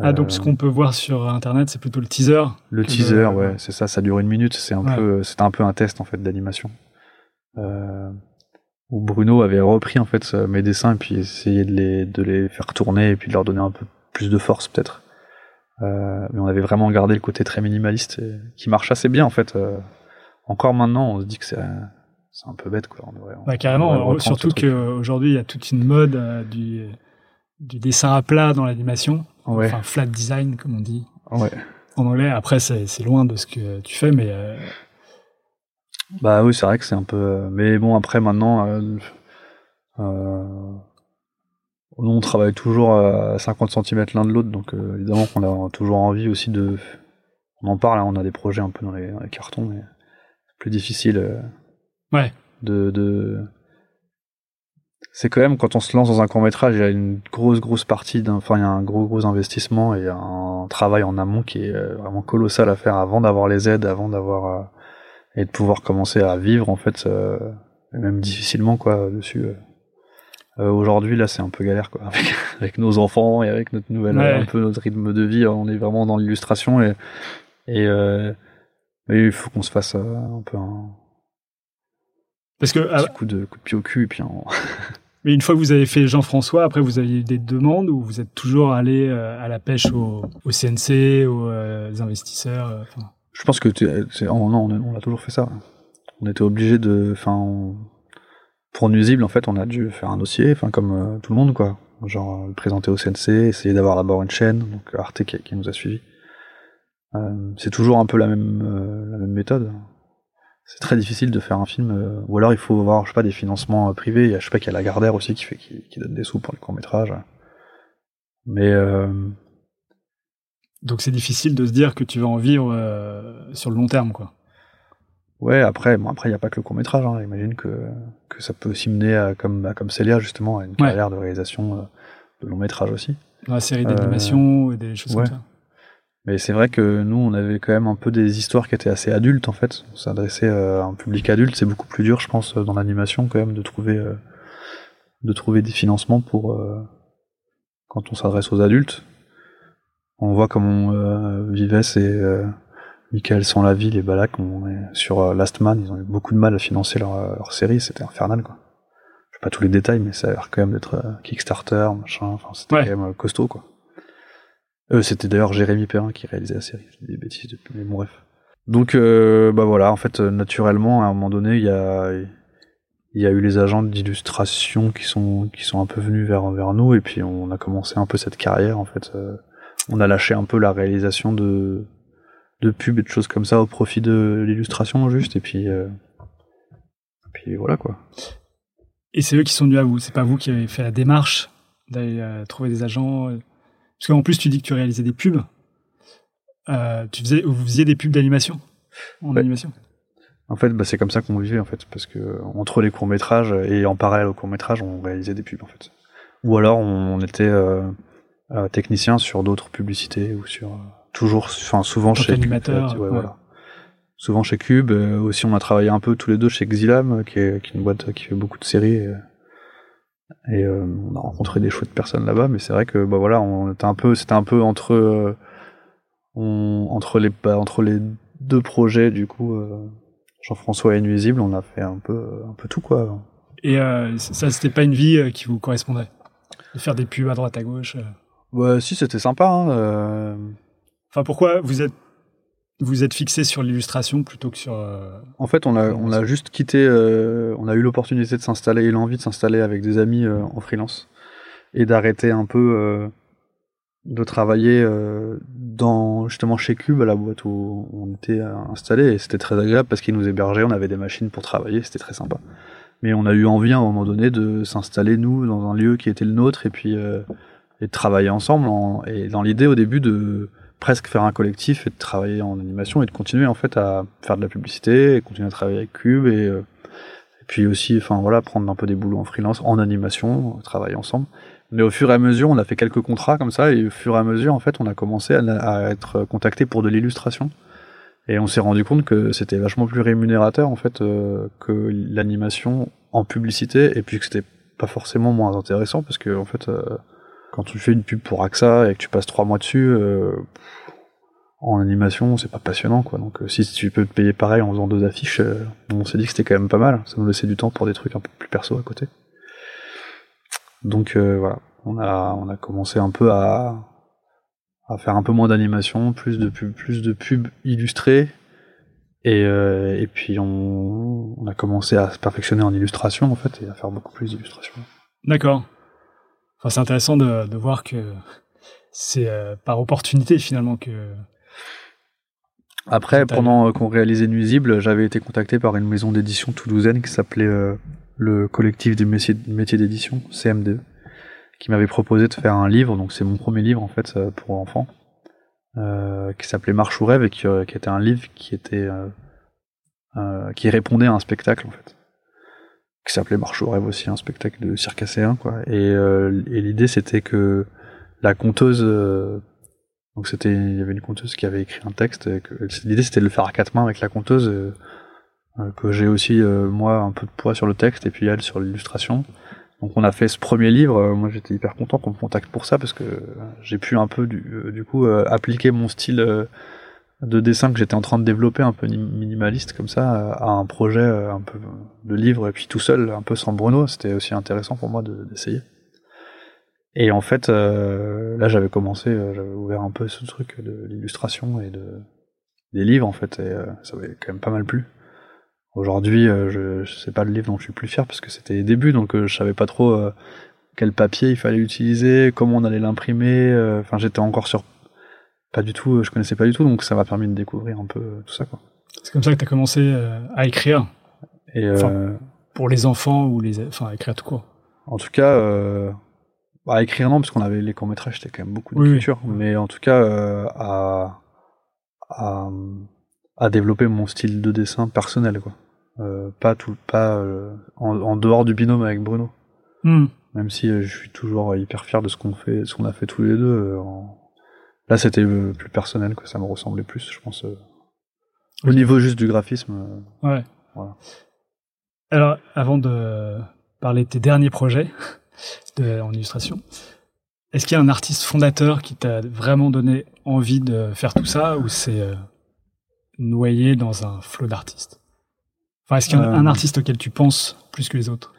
Ah, donc Euh, ce qu'on peut voir sur internet, c'est plutôt le teaser. le teaser, le- ouais, c'est ça, ça dure une minute, c'est un Ouais. peu, c'était un peu un test en fait d'animation. Euh, où Bruno avait repris en fait euh, mes dessins et puis essayé de les, de les faire tourner et puis de leur donner un peu plus de force peut-être. Euh, mais on avait vraiment gardé le côté très minimaliste et- qui marche assez bien en fait. Euh, encore maintenant, on se dit que c'est, c'est un peu bête quoi. On devrait- on Bah, carrément, euh, surtout qu'aujourd'hui, il y a toute une mode euh, du, du dessin à plat dans l'animation. Ouais. Enfin, flat design, comme on dit Ouais. en anglais. Après, c'est loin de ce que tu fais, mais euh, Bah oui, c'est vrai que c'est un peu. euh, Mais bon, après maintenant, euh, euh, nous, on travaille toujours à 50 cm l'un de l'autre, donc évidemment qu'on a toujours envie aussi de. On en parle, hein, on a des projets un peu dans les, cartons, mais c'est plus difficile. Ouais. De. de... C'est quand même quand on se lance dans un court métrage, il y a une grosse grosse partie, enfin il y a un gros gros investissement et un travail en amont qui est euh, vraiment colossal à faire avant d'avoir les aides, avant d'avoir et de pouvoir commencer à vivre en fait, même difficilement quoi dessus. Euh, aujourd'hui, là, c'est un peu galère, quoi. Avec, nos enfants et avec notre nouvelle, un peu notre rythme de vie, on est vraiment dans l'illustration et, et, euh, il faut qu'on se fasse euh, un peu un, Parce que, petit coup, de, coup de pied au cul et puis Mais une fois que vous avez fait Jean-François, après vous avez eu des demandes ou vous êtes toujours allé à la pêche au, CNC, aux investisseurs Je pense que oh, non, on, a toujours fait ça. On était obligé de, pour Nuisible, en fait, on a dû faire un dossier, comme euh, tout le monde, quoi. Genre le présenter au CNC, essayer d'avoir d'abord une chaîne, donc Arte qui, nous a suivis. Euh, c'est toujours un peu euh, la même méthode. C'est très difficile de faire un film, ou alors il faut avoir, je sais pas, des financements privés. Il y a, je sais pas, qu'il y a Lagardère aussi qui fait qui, qui donne des sous pour les courts métrages. Mais donc c'est difficile de se dire que tu vas en vivre sur le long terme, quoi. Ouais, après, bon, après, il n'y a pas que le court métrage. Hein. J'imagine que, que ça peut aussi mener à, comme, à, comme Célia, justement, à une carrière de réalisation euh, de long métrage aussi. Dans la série d'animation euh, et des choses comme ça. Mais c'est vrai que nous, on avait quand même un peu des histoires qui étaient assez adultes, en fait. On s'adressait à un public adulte. C'est beaucoup plus dur, je pense, dans l'animation, quand même, de trouver, euh, de trouver des financements pour, quand on s'adresse aux adultes. On voit comment on vivait ces Michael sans la ville et Balak on est sur euh, Last Man, ils ont eu beaucoup de mal à financer leur, euh, leur série, c'était infernal quoi. Je sais pas tous les détails, mais ça a l'air quand même d'être euh, Kickstarter, machin, enfin c'était quand même costaud quoi. Euh, c'était d'ailleurs Jérémy Perrin qui réalisait la série, je des bêtises depuis, mais bon bref. Donc bah voilà, en fait naturellement à un moment donné il y a y a eu les agents d'illustration qui sont qui sont un peu venus vers vers nous et puis on a commencé un peu cette carrière en fait. on a lâché un peu la réalisation de de pubs et de choses comme ça au profit de l'illustration juste et puis euh, puis voilà quoi. Et c'est eux qui sont venus à vous, c'est pas vous qui avez fait la démarche d'aller euh, trouver des agents euh, parce qu'en plus tu dis que tu réalisais des pubs. tu faisais vous faisiez des pubs d'animation en animation. En fait, bah, c'est comme ça qu'on vivait en fait parce que entre les courts-métrages et en parallèle aux courts-métrages, on réalisait des pubs en fait. Ou alors on, était technicien sur d'autres publicités ou sur toujours, enfin souvent chez Cube. Voilà. Souvent chez Cube. Euh, aussi, on a travaillé un peu tous les deux chez Xilam, qui est, qui est une boîte qui fait beaucoup de séries. Et, et euh, on a rencontré des chouettes personnes là-bas, mais c'est vrai que bah voilà, on était un peu, c'était un peu entre euh, on, entre les bah, entre les deux projets du coup, Jean-François et Nuisible, on a fait un peu un peu tout quoi. Et ça, c'était pas une vie qui vous correspondait de faire des pubs à droite à gauche. Ouais, si, c'était sympa. Hein, Enfin, pourquoi vous êtes vous êtes fixé sur l'illustration plutôt que sur. Euh, en fait, on a on a juste quitté. Euh, on a eu l'opportunité de s'installer et l'envie de s'installer avec des amis euh, en freelance et d'arrêter un peu de travailler dans justement chez Cube à la boîte où on était installé et c'était très agréable parce qu'ils nous hébergeaient, on avait des machines pour travailler, c'était très sympa. Mais on a eu envie à un moment donné de s'installer nous dans un lieu qui était le nôtre et puis et de travailler ensemble et dans l'idée au début de presque faire un collectif et de travailler en animation et de continuer en fait à faire de la publicité et continuer à travailler avec Cube et, euh, puis aussi enfin voilà prendre un peu des boulots en freelance en animation travailler ensemble. Mais au fur et à mesure on a fait quelques contrats comme ça et au fur et à mesure en fait on a commencé à, à être contacté pour de l'illustration. Et on s'est rendu compte que c'était vachement plus rémunérateur en fait euh, que l'animation en publicité et puis que c'était pas forcément moins intéressant parce que en fait euh, quand tu fais une pub pour AXA et que tu passes trois mois dessus, euh, en animation, c'est pas passionnant, quoi. Donc, euh, si tu peux te payer pareil en faisant deux affiches, euh, on s'est dit que c'était quand même pas mal. Ça nous laissait du temps pour des trucs un peu plus perso à côté. Donc, voilà. On a, on a commencé un peu à, à faire un peu moins d'animation, plus de pubs, plus de pubs illustrées. Et, et puis, on, on a commencé à se perfectionner en illustration, en fait, et à faire beaucoup plus d'illustrations. D'accord c'est intéressant de, de, voir que c'est euh, par opportunité finalement que. Après, pendant euh, qu'on réalisait Nuisible, j'avais été contacté par une maison d'édition toulousaine qui s'appelait euh, le collectif des métiers, d'édition, CMD, qui m'avait proposé de faire un livre. Donc c'est mon premier livre en fait euh, pour enfants, euh, qui s'appelait Marche ou rêve et qui, euh, qui, était un livre qui était qui répondait à un spectacle en fait, qui s'appelait Marche ou rêve aussi, un spectacle de circasséen quoi. Et, et l'idée c'était que la conteuse donc c'était, il y avait une conteuse qui avait écrit un texte. L'idée c'était de le faire à quatre mains avec la conteuse, euh, que j'ai aussi moi un peu de poids sur le texte et puis elle sur l'illustration. Donc on a fait ce premier livre. Euh, moi j'étais hyper content qu'on me contacte pour ça parce que j'ai pu un peu du, euh, du coup euh, appliquer mon style de dessin que j'étais en train de développer un peu minimaliste comme ça à un projet un peu de livre et puis tout seul un peu sans Bruno. C'était aussi intéressant pour moi d'essayer. et en fait là j'avais commencé, j'avais ouvert un peu ce truc de l'illustration et de des livres en fait et ça avait quand même pas mal plu. Aujourd'hui, euh, je, je sais pas le livre dont je suis plus fier parce que c'était les débuts, donc euh, je savais pas trop euh, quel papier il fallait utiliser, comment on allait l'imprimer. Enfin, j'étais encore sur pas du tout, je connaissais pas du tout, donc ça m'a permis de découvrir un peu tout ça, quoi. C'est comme ça que tu as commencé à écrire. Et pour les enfants ou les, enfin, à écrire tout court. En tout cas, à écrire non, parce qu'on avait les courts métrages, c'était quand même beaucoup d'écriture, mais en tout cas à, à à développer mon style de dessin personnel, quoi. Euh, pas tout, pas euh, en, dehors du binôme avec Bruno. Hmm. Même si euh, je suis toujours hyper fier de ce qu'on fait, ce qu'on a fait tous les deux. Là, c'était plus personnel, que ça me ressemblait plus, je pense. Au niveau juste du graphisme. ouais. Voilà. Alors, avant de parler de tes derniers projets de, en illustration, est-ce qu'il y a un artiste fondateur qui t'a vraiment donné envie de faire tout ça, ou c'est noyé dans un flot d'artistes? Enfin, est-ce qu'il y a un euh. artiste auquel tu penses plus que les autres?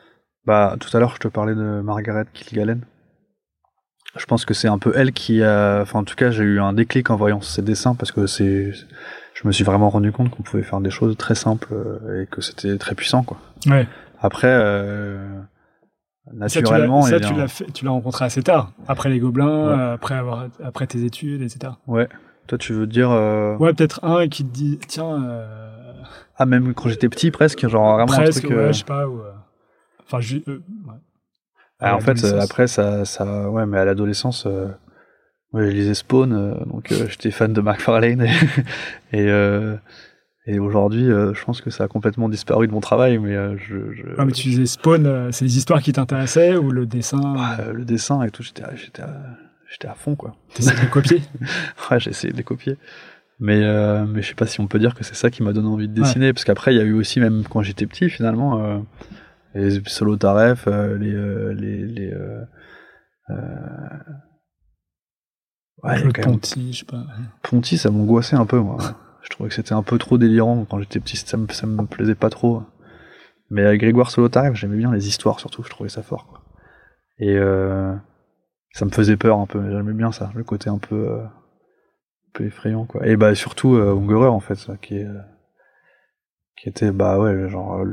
Bah, tout à l'heure, je te parlais de Margaret Kilgallen. Je pense que c'est un peu elle qui a. Enfin, en tout cas, j'ai eu un déclic en voyant ses dessins parce que c'est. Je me suis vraiment rendu compte qu'on pouvait faire des choses très simples euh, et que c'était très puissant, quoi. Ouais. Après, euh, naturellement. Ça, tu l'as fait, tu l'as rencontré assez tard, après les Gobelins, après avoir, après tes études, etc. Ouais. Toi, tu veux dire. Euh... Ouais, peut-être un qui te dit, tiens. Euh... Ah, même quand j'étais petit, presque, genre vraiment presque, un truc. Ouais, je sais pas. Ou, Enfin, je... ouais. Ah, en fait, après, ça, ça. Ouais, mais à l'adolescence. Ouais, je lisais Spawn, donc j'étais fan de McFarlane. et. Et aujourd'hui, je pense que ça a complètement disparu de mon travail, mais je. je... Ah, mais tu disais Spawn, c'est les histoires qui t'intéressaient ou le dessin bah, Le dessin et tout, j'étais, j'étais, j'étais à fond, quoi. T'essayais de les copier? Ouais, j'ai essayé de les copier. Mais, euh, mais je sais pas si on peut dire que c'est ça qui m'a donné envie de dessiner, parce qu'après, il y a eu aussi, même quand j'étais petit, finalement, euh, les solo taref, euh, les. Euh, les, les euh, ouais, le Ponty, je sais pas. Ponty, ça m'angoissait un peu, moi. je trouvais que c'était un peu trop délirant quand j'étais petit, ça me, ça me plaisait pas trop. Mais Grégoire Solotarev, j'aimais bien les histoires surtout, je trouvais ça fort. Quoi. Et euh, ça me faisait peur un peu, j'aimais bien ça, le côté un peu, euh, un peu effrayant quoi. Et bah surtout euh, Ungerer en fait, ça, qui est, qui était bah ouais genre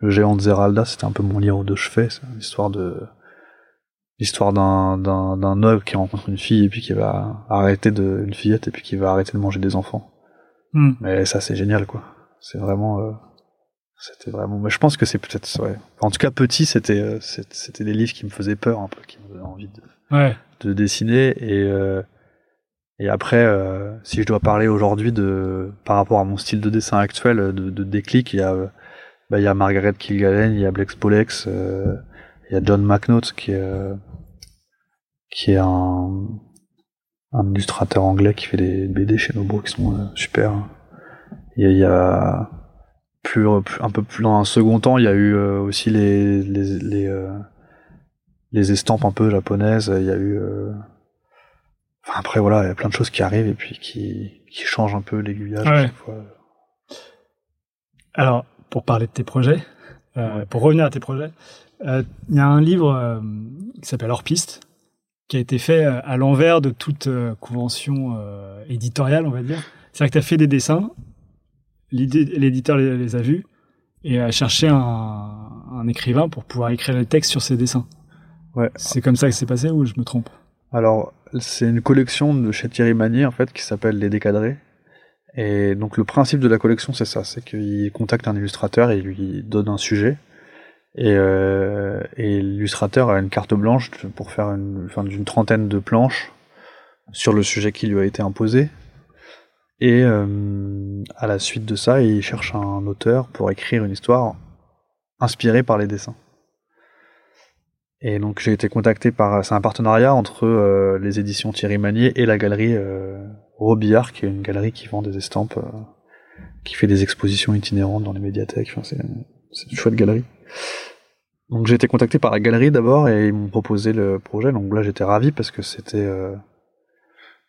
le, géant de Zeralda, c'était un peu mon livre de chevet, c'est l'histoire de l'histoire d'un d'un d'un homme qui rencontre une fille et puis qui va arrêter de une fillette et puis qui va arrêter de manger des enfants. Hmm. Mais ça c'est génial quoi. C'est vraiment euh, c'était vraiment. Mais je pense que c'est peut-être. Ouais. En tout cas, petit, c'était euh, c'était des livres qui me faisaient peur un peu, qui me donnaient envie de, ouais. de dessiner. Et euh, et après, euh, si je dois parler aujourd'hui de par rapport à mon style de dessin actuel, de, de déclic, il y a bah, il y a Margaret Kilgallen, il y a Blex Polex, il y a John McNaught qui est qui est un un illustrateur anglais qui fait des BD chez Nobo qui sont super. Il y a plus, un peu plus dans un second temps, il y a eu euh, aussi les les les, euh, les, estampes un peu japonaises. Il y a eu euh, enfin, après voilà, il y a plein de choses qui arrivent et puis qui qui changent un peu l'aiguillage ouais. fois. Alors pour parler de tes projets, ouais. pour revenir à tes projets, il y a un livre qui s'appelle Hors piste qui a été fait à l'envers de toute convention éditoriale, on va dire. C'est-à-dire que tu as fait des dessins l'éditeur les, les, a vus et a cherché un, un, écrivain pour pouvoir écrire les textes sur ses dessins. Ouais. C'est comme ça que c'est passé ou je me trompe? Alors, c'est une collection de chez Thierry Magnier, en fait, qui s'appelle Les Décadrés. Et donc, le principe de la collection, c'est ça c'est qu'il contacte un illustrateur et il lui donne un sujet. Et, euh, et l'illustrateur a une carte blanche pour faire une, enfin, d'une trentaine de planches sur le sujet qui lui a été imposé. Et euh, à la suite de ça, il cherche un auteur pour écrire une histoire inspirée par les dessins. Et donc j'ai été contacté par, c'est un partenariat entre euh, les éditions Thierry Magnier et la galerie euh, Robillard, qui est une galerie qui vend des estampes, euh, qui fait des expositions itinérantes dans les médiathèques. Enfin, c'est, une chouette galerie. Donc j'ai été contacté par la galerie d'abord et ils m'ont proposé le projet. Donc là j'étais ravi parce que c'était euh,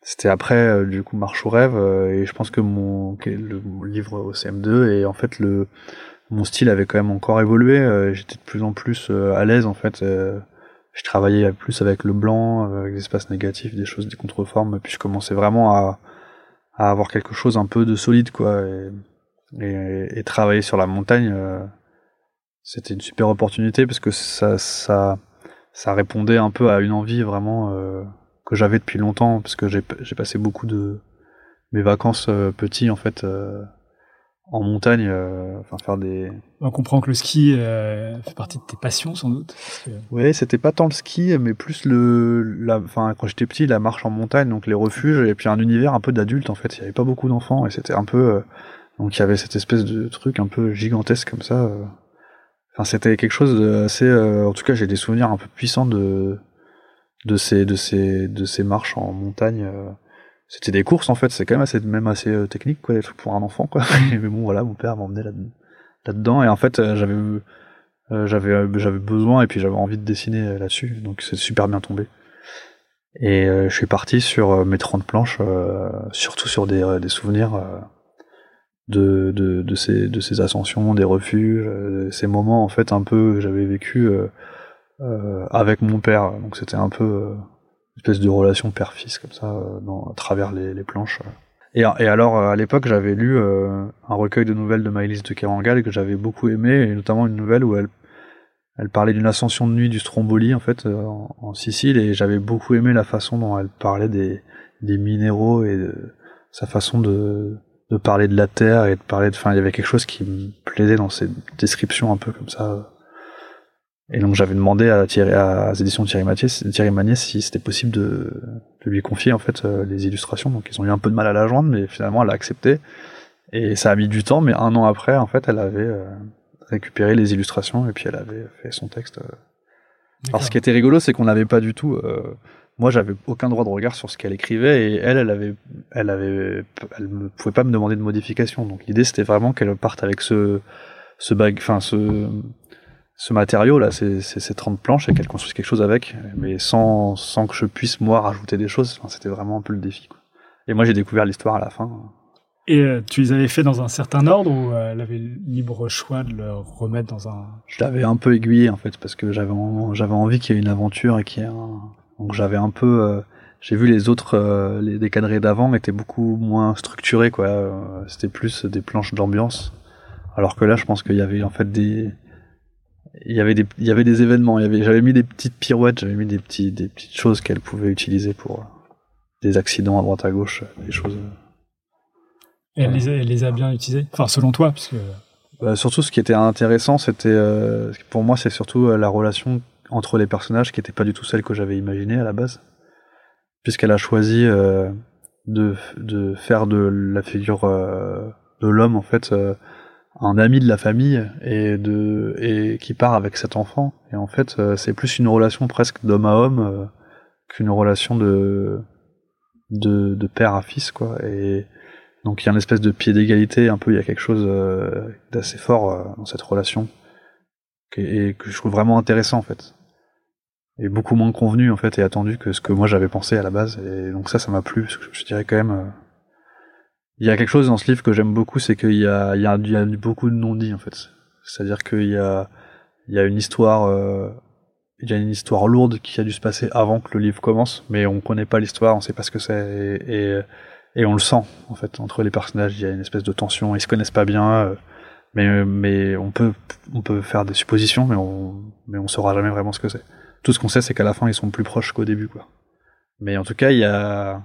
c'était après euh, du coup Marche au rêve euh, et je pense que mon livre au CM2 et en fait le mon style avait quand même encore évolué. J'étais de plus en plus à l'aise en fait. Je travaillais plus avec le blanc, euh, avec des espaces négatifs, des choses, des contreformes. Puis je commençais vraiment à, à avoir quelque chose un peu de solide quoi. Et, et, et travailler sur la montagne, euh, c'était une super opportunité parce que ça, ça, ça répondait un peu à une envie vraiment euh, que j'avais depuis longtemps parce que j'ai j'ai passé beaucoup de mes vacances euh, petits en fait euh, en montagne, euh, enfin faire des. On comprend que le ski euh, fait partie de tes passions sans doute. que- Ouais, c'était pas tant le ski, mais plus le, la, enfin quand j'étais petit, la marche en montagne, donc les refuges et puis un univers un peu d'adulte en fait. Il y avait pas beaucoup d'enfants et c'était un peu, euh, donc il y avait cette espèce de truc un peu gigantesque comme ça. Enfin, c'était quelque chose de assez, euh, en tout cas, j'ai des souvenirs un peu puissants de de ces de ces de ces marches en montagne. euh. C'était des courses en fait, c'est quand même assez même assez euh, technique quoi, les trucs pour un enfant quoi. mais bon voilà, mon père m'emmenait là là-dedans et en fait euh, j'avais euh, j'avais j'avais besoin et puis j'avais envie de dessiner là-dessus, donc c'est super bien tombé. Et je suis parti sur mes 30 planches, surtout sur des, des souvenirs de, de, de, ces, de ces ascensions, des refuges, ces moments en fait un peu que j'avais vécu avec mon père. Donc c'était un peu espèce de relation père-fils comme ça euh, dans, à travers les, les planches. Et, et alors euh, à l'époque j'avais lu euh, un recueil de nouvelles de Maëlys de Kerangal que j'avais beaucoup aimé, et notamment une nouvelle où elle elle parlait d'une ascension de nuit du Stromboli en fait euh, en, en Sicile et j'avais beaucoup aimé la façon dont elle parlait des, des minéraux et de sa façon de, de parler de la terre et de parler de enfin il y avait quelque chose qui me plaisait dans ces descriptions un peu comme ça et donc j'avais demandé à Thierry à, éditions Thierry Mathieu Thierry Magnier si c'était possible de, de lui confier en fait euh, les illustrations donc ils ont eu un peu de mal à la joindre mais finalement elle a accepté et ça a mis du temps mais un an après en fait elle avait euh, récupéré les illustrations et puis elle avait fait son texte. euh. Alors ce qui était rigolo, c'est qu'on n'avait pas du tout. euh, moi, j'avais aucun droit de regard sur ce qu'elle écrivait et elle, elle avait, elle avait, elle ne pouvait pas me demander de modification. Donc l'idée, c'était vraiment qu'elle parte avec ce, ce bag, enfin ce, ce matériau là, ces, ces, ces 30 planches et qu'elle construise quelque chose avec, mais sans, sans que je puisse moi rajouter des choses. Enfin, c'était vraiment un peu le défi. Quoi. Et moi, j'ai découvert l'histoire à la fin. Et euh, tu les avais fait dans un certain ordre ou euh, elle avait le libre choix de le remettre dans un. Je l'avais un peu aiguillé en fait parce que j'avais en- j'avais envie qu'il y ait une aventure et qu'il y ait un donc j'avais un peu euh, j'ai vu les autres euh, les décadrés d'avant étaient beaucoup moins structurés quoi euh, c'était plus des planches d'ambiance alors que là je pense qu'il y avait en fait des il y avait des il y avait des événements il y avait j'avais mis des petites pirouettes j'avais mis des petits des petites choses qu'elle pouvait utiliser pour euh, des accidents à droite à gauche des choses euh, Et elle, les a, elle les a bien utilisés. Enfin, selon toi, puisque. Bah, surtout, ce qui était intéressant, c'était euh, pour moi, c'est surtout euh, la relation entre les personnages qui n'était pas du tout celle que j'avais imaginée à la base, puisqu'elle a choisi euh, de, de faire de la figure euh, de l'homme en fait euh, un ami de la famille et de et qui part avec cet enfant. Et en fait, euh, c'est plus une relation presque d'homme à homme euh, qu'une relation de, de de père à fils quoi. Et donc il y a une espèce de pied d'égalité, un peu, il y a quelque chose euh, d'assez fort dans cette relation et que je trouve vraiment intéressant en fait. Et beaucoup moins convenu en fait et attendu que ce que moi j'avais pensé à la base. Et donc ça, ça m'a plu, parce que je dirais quand même... il y a quelque chose dans ce livre que j'aime beaucoup, c'est qu'il y a, il y, a, il beaucoup de non-dits en fait. C'est-à-dire qu'il y a, il y a une histoire... euh, il y a une histoire lourde qui a dû se passer avant que le livre commence, mais on connaît pas l'histoire, on sait pas ce que c'est, et, et et on le sent en fait entre les personnages. Il y a une espèce de tension ils se connaissent pas bien euh, mais mais on peut on peut faire des suppositions mais on mais on saura jamais vraiment ce que c'est. Tout ce qu'on sait c'est qu'à la fin ils sont plus proches qu'au début quoi. Mais en tout cas il y a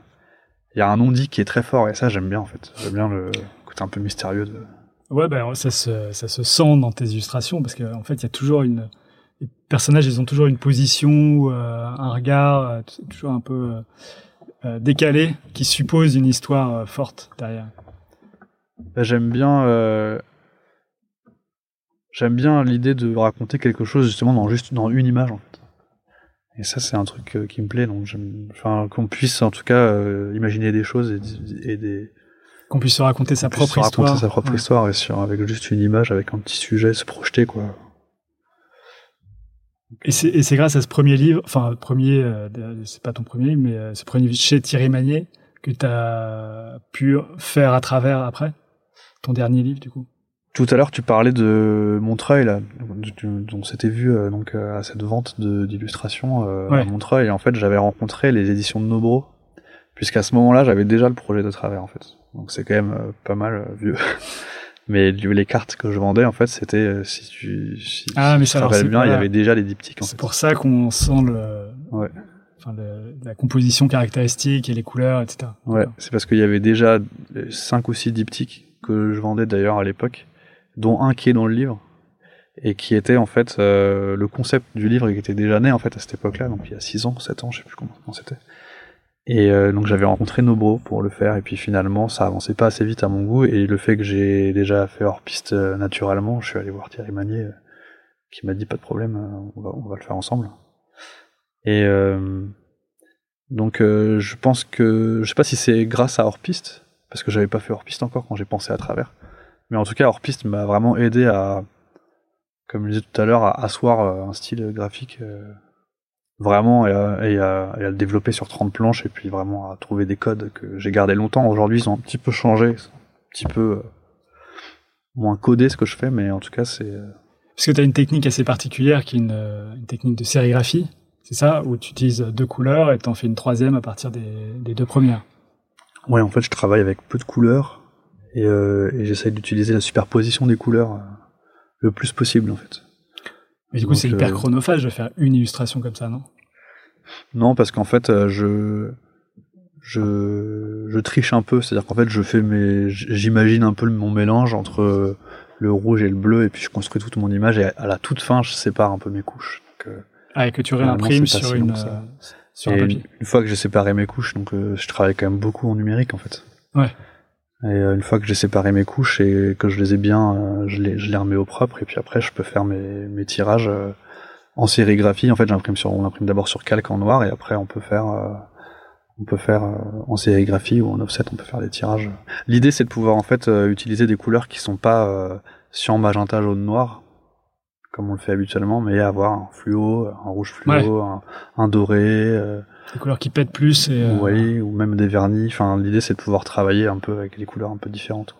il y a un non-dit qui est très fort et ça j'aime bien en fait j'aime bien le côté un peu mystérieux de Ouais, ben ça se, ça se sent dans tes illustrations parce qu'en en fait, il y a toujours une. Les personnages, ils ont toujours une position, euh, un regard, euh, toujours un peu euh, décalé, qui suppose une histoire forte derrière. Bah, j'aime bien. J'aime bien l'idée de raconter quelque chose justement dans juste dans une image en fait. Et ça, c'est un truc qui me plaît. Donc, enfin, qu'on puisse en tout cas imaginer des choses et, et des qu'on puisse se raconter sa propre se histoire. Raconter sa propre histoire et sur, avec juste une image, avec un petit sujet, se projeter quoi. Et c'est grâce à ce premier livre, enfin premier, euh, c'est pas ton premier livre, mais euh, ce premier livre chez Thierry Magnier que tu as pu faire à travers après? Ton dernier livre du coup? Tout à l'heure, tu parlais de Montreuil, là, dont s'était vu euh, donc à cette vente d'illustrations à Montreuil. Et en fait, j'avais rencontré les éditions de Nobro, puisqu'à ce moment-là, j'avais déjà le projet de travers, en fait donc c'est quand même euh, pas mal euh, vieux. mais les cartes que je vendais, en fait, c'était euh, si tu si, ah, mais ça, bien, il y avait déjà les diptyques. C'est pour ça qu'on sent le, ouais. enfin, la composition caractéristique et les couleurs, etc. Ouais, c'est parce qu'il y avait déjà cinq ou six diptyques que je vendais d'ailleurs à l'époque, dont un qui est dans le livre et qui était en fait le concept du livre qui était déjà né en fait à cette époque-là, donc il y a 6 ans, 7 ans, je sais plus comment c'était. Et euh, donc j'avais rencontré Nobro pour le faire et puis finalement ça avançait pas assez vite à mon goût et le fait que j'ai déjà fait hors piste euh, naturellement, je suis allé voir Thierry Magnier euh, qui m'a dit pas de problème, on va, on va le faire ensemble. Et donc je pense que je sais pas si c'est grâce à hors piste parce que j'avais pas fait hors piste encore quand j'ai pensé à travers, mais en tout cas hors piste m'a vraiment aidé à comme je disais tout à l'heure à asseoir un style graphique vraiment et à, le développer sur 30 planches et puis vraiment à trouver des codes que j'ai gardés longtemps. Aujourd'hui, ils ont un petit peu changé, un petit peu euh, moins codé ce que je fais, mais en tout cas, c'est. Euh, Parce que tu as une technique assez particulière qui est une, technique de sérigraphie, c'est ça Où tu utilises deux couleurs et tu en fais une troisième à partir des, deux premières. Ouais, en fait, je travaille avec peu de couleurs et, euh, et j'essaye d'utiliser la superposition des couleurs le plus possible en fait. Mais du coup, c'est hyper chronophage de faire une illustration comme ça, non? Non, parce qu'en fait, euh, je, je, je triche un peu. C'est-à-dire qu'en fait, je fais mes, j'imagine un peu mon mélange entre le rouge et le bleu, et puis je construis toute mon image, et à la toute fin, je sépare un peu mes couches. Donc, euh, ah, et que tu réimprimes sur, une, euh, sur un papier. Une, fois que j'ai séparé mes couches, donc je travaille quand même beaucoup en numérique, en fait. Ouais. Et une fois que j'ai séparé mes couches et que je les ai bien, je, les, je les remets au propre, et puis après, je peux faire mes, mes tirages en sérigraphie, en fait, j'imprime sur, on imprime d'abord sur calque en noir et après on peut faire, euh, on peut faire euh, en sérigraphie ou en offset, on peut faire des tirages. L'idée, c'est de pouvoir en fait euh, utiliser des couleurs qui sont pas cyan, magenta, jaune, noir, comme on le fait habituellement, mais avoir un fluo, un rouge fluo, un, doré. Des couleurs qui pètent plus et. Oui, ou même des vernis. Enfin, l'idée, c'est de pouvoir travailler un peu avec des couleurs un peu différentes.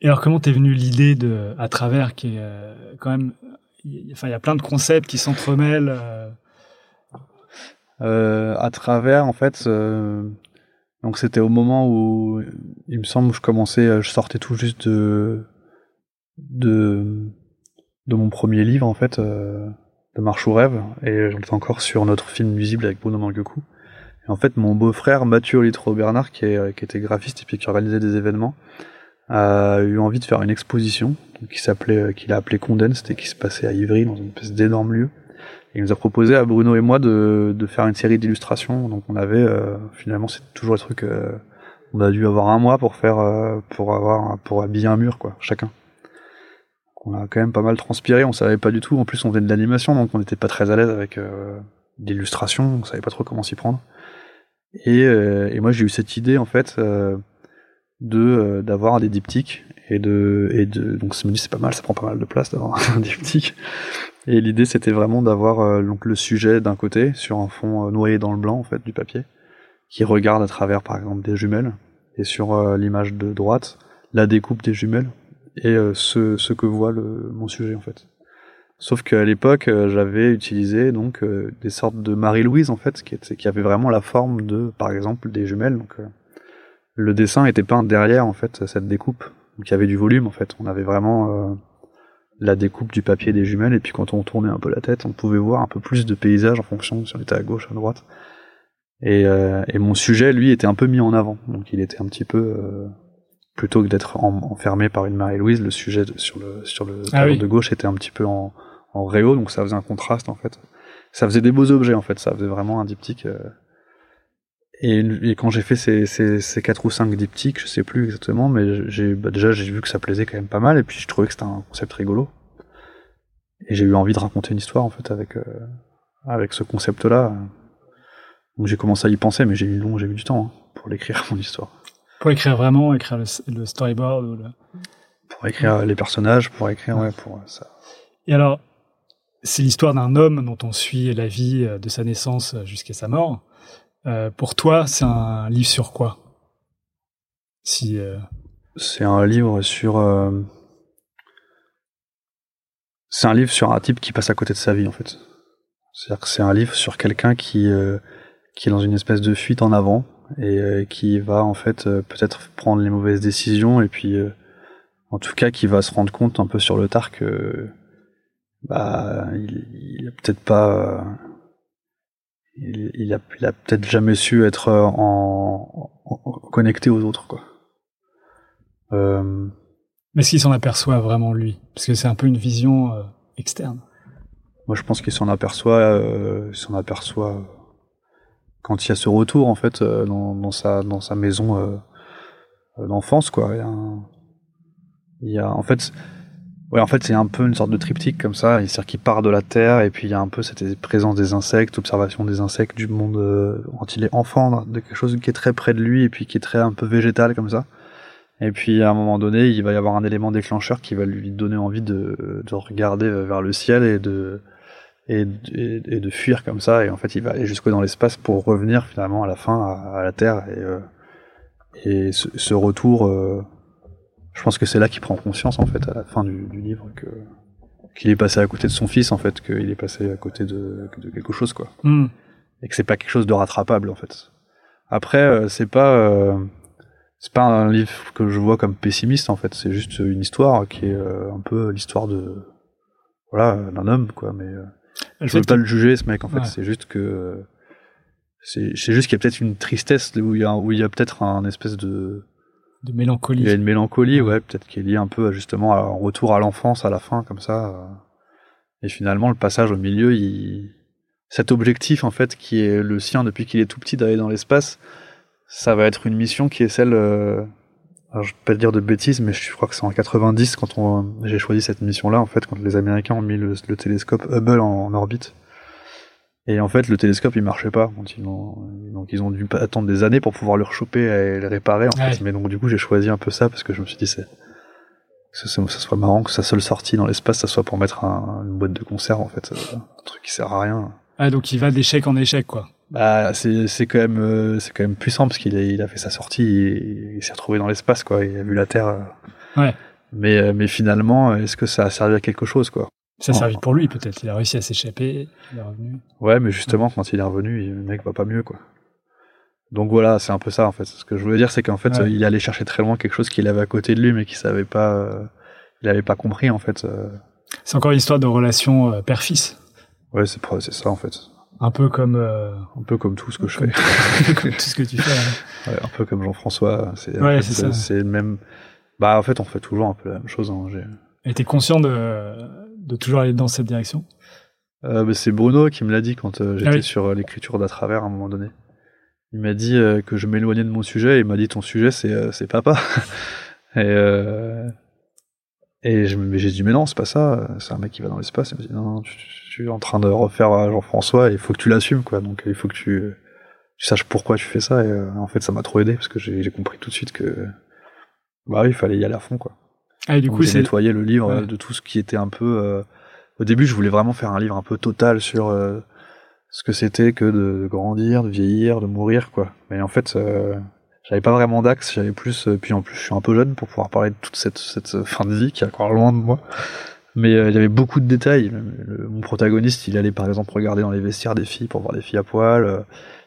Et alors, comment t'es venu l'idée de, à travers, qui est quand même Enfin, il y a plein de concepts qui s'entremêlent. Euh. Euh, à travers, en fait, euh, donc c'était au moment où il me semble que je commençais, je sortais tout juste de de, de mon premier livre en fait, de Marche au rêve, et j'étais encore sur notre film nuisible avec Bruno Mangekou. Et en fait, mon beau-frère Mathieu Litro Bernard, qui, était graphiste et puis qui organisait des événements, a eu envie de faire une exposition qui s'appelait, euh, qu'il a appelé Condense, c'était qui se passait à Ivry dans une espèce d'énorme lieu. Et il nous a proposé à Bruno et moi de, de faire une série d'illustrations. Donc on avait euh, finalement c'est toujours le truc. Euh, on a dû avoir un mois pour faire pour avoir pour habiller un mur quoi chacun. On a quand même pas mal transpiré. On savait pas du tout. En plus on venait de l'animation donc on n'était pas très à l'aise avec l'illustration. On savait pas trop comment s'y prendre. Et, et moi j'ai eu cette idée en fait de d'avoir des diptyques et de et de donc ce c'est pas mal ça prend pas mal de place d'avoir un diptyque et l'idée c'était vraiment d'avoir euh, donc le sujet d'un côté sur un fond euh, noyé dans le blanc en fait du papier qui regarde à travers par exemple des jumelles et sur euh, l'image de droite la découpe des jumelles et ce, ce que voit le, mon sujet en fait sauf qu'à l'époque j'avais utilisé donc des sortes de Marie-Louise en fait qui, qui avait vraiment la forme de par exemple des jumelles donc le dessin était peint derrière en fait cette découpe donc il y avait du volume en fait. On avait vraiment euh, la découpe du papier des jumelles et puis quand on tournait un peu la tête, on pouvait voir un peu plus de paysage en fonction si on était à gauche, à droite. Et, euh, et mon sujet, lui, était un peu mis en avant. Donc il était un petit peu euh, plutôt que d'être enfermé par une Marie-Louise, le sujet sur le sur le Ah oui. de gauche était un petit peu en, en réo, donc ça faisait un contraste en fait. Ça faisait des beaux objets en fait, ça faisait vraiment un diptyque. euh. Et, et quand j'ai fait ces, ces, ces quatre ou cinq diptyques, je sais plus exactement, mais j'ai bah, déjà j'ai vu que ça plaisait quand même pas mal, et puis je trouvais que c'était un concept rigolo. Et j'ai eu envie de raconter une histoire en fait avec euh, avec ce concept-là. Donc j'ai commencé à y penser, mais j'ai eu long, j'ai eu du temps hein, pour l'écrire mon histoire. Pour écrire vraiment, écrire le, le storyboard. Ou le... Pour écrire les personnages, pour écrire, ouais, pour euh, ça. Et alors, c'est l'histoire d'un homme dont on suit la vie euh, de sa naissance jusqu'à sa mort. Euh, pour toi, c'est un livre sur quoi? Si euh, C'est un livre sur. euh, C'est un livre sur un type qui passe à côté de sa vie, en fait. C'est-à-dire que c'est un livre sur quelqu'un qui, euh, qui est dans une espèce de fuite en avant et euh, qui va, en fait, euh, peut-être prendre les mauvaises décisions et puis, euh, en tout cas, qui va se rendre compte un peu sur le tard que. Bah, il, il a peut-être pas. il, il a, il a peut-être jamais su être en, en- en- connecté aux autres, quoi. Mais est-ce qu'il s'en aperçoit vraiment lui Parce que c'est un peu une vision externe. moi, je pense qu'il s'en aperçoit, s'en aperçoit quand il y a ce retour en fait euh, dans, sa dans sa maison euh, euh, d'enfance, quoi. Il y a, il y a en fait, ouais, en fait, c'est un peu une sorte de triptyque comme ça. C'est-à-dire qu'il part de la terre et puis il y a un peu cette présence des insectes, observation des insectes, du monde quand il est enfant, de quelque chose qui est très près de lui et puis qui est très un peu végétal comme ça. Et puis à un moment donné, il va y avoir un élément déclencheur qui va lui donner envie de, de regarder vers le ciel et de et, et, et de fuir comme ça. Et en fait, il va aller jusqu'au dans l'espace pour revenir finalement à la fin à, à la Terre. Et, euh, et ce, ce retour, euh, je pense que c'est là qu'il prend conscience en fait à la fin du, du livre que qu'il est passé à côté de son fils en fait, qu'il est passé à côté de, de quelque chose quoi Hmm. et que c'est pas quelque chose de rattrapable en fait. Après, euh, c'est pas euh, c'est pas un livre que je vois comme pessimiste en fait. C'est juste une histoire qui est un peu l'histoire de voilà d'un homme quoi. Mais je veux pas le juger ce mec en fait. Ouais. C'est juste que c'est juste qu'il y a peut-être une tristesse où il y a où il y a peut-être un espèce de de il mélancolie. y a une mélancolie ouais peut-être qui est liée un peu à, justement à un retour à l'enfance à la fin comme ça. Et finalement le passage au milieu il cet objectif en fait qui est le sien depuis qu'il est tout petit d'aller dans l'espace, ça va être une mission qui est celle, euh, alors je vais pas te dire de bêtises, mais je crois que c'est en 90 quand on j'ai choisi cette mission-là en fait quand les Américains ont mis le, le télescope Hubble en, en orbite. Et en fait le télescope il marchait pas, donc ils ont, donc ils ont dû attendre des années pour pouvoir le rechoper et le réparer en Ouais. fait. Mais donc du coup j'ai choisi un peu ça parce que je me suis dit c'est que ça, ça soit marrant que sa seule sortie dans l'espace ça soit pour mettre un- une boîte de conserve en fait, euh, un truc qui sert à rien. Ah, donc il va d'échec en échec, quoi. Bah, c'est c'est quand même euh, c'est quand même puissant parce qu'il a, il a fait sa sortie, il, il s'est retrouvé dans l'espace quoi, il a vu la Terre. euh. Ouais. Mais euh, mais finalement, est-ce que ça a servi à quelque chose quoi? Ça a servi pour lui, peut-être. Il a réussi à s'échapper, il est revenu. Ouais, mais justement quand il est revenu, le mec va pas mieux quoi. Donc voilà, c'est un peu ça en fait. Ce que je voulais dire, c'est qu'en fait, Ouais. il allait chercher très loin quelque chose qu'il avait à côté de lui, mais qu'il savait pas, euh, il avait pas compris en fait. euh. C'est encore une histoire de relation euh, père-fils. Ouais, c'est ça en fait. Un peu comme, euh, Un peu comme tout ce que je fais. comme tout ce que tu fais. hein. Ouais, un peu comme Jean-François. C'est Ouais, le même. Bah en fait, on fait toujours un peu la même chose. Hein. Et t'es conscient de, de toujours aller dans cette direction? Euh, bah, c'est Bruno qui me l'a dit quand euh, j'étais Ah oui. sur l'écriture d'à travers à un moment donné. Il m'a dit que je m'éloignais de mon sujet et il m'a dit ton sujet c'est papa. et et me- j'ai dit mais non c'est pas ça, c'est un mec qui va dans l'espace. Il m'a dit non, non tu, tu es en train de refaire euh, Jean-François et il faut que tu l'assumes quoi. Donc il faut que tu, tu saches pourquoi tu fais ça et euh, en fait ça m'a trop aidé parce que j'ai compris tout de suite que bah oui il fallait y aller à fond quoi. Ah, et du Donc, coup, j'ai nettoyé le livre Ouais. euh, de tout ce qui était un peu. euh, Au début, je voulais vraiment faire un livre un peu total sur euh, ce que c'était que de, de grandir, de vieillir, de mourir, quoi. Mais en fait, euh, j'avais pas vraiment d'axe. J'avais plus. euh, puis en plus, je suis un peu jeune pour pouvoir parler de toute cette, cette euh, fin de vie qui est encore loin de moi. Mais euh, il y avait beaucoup de détails. Mon protagoniste, il allait par exemple regarder dans les vestiaires des filles pour voir des filles à poil. euh,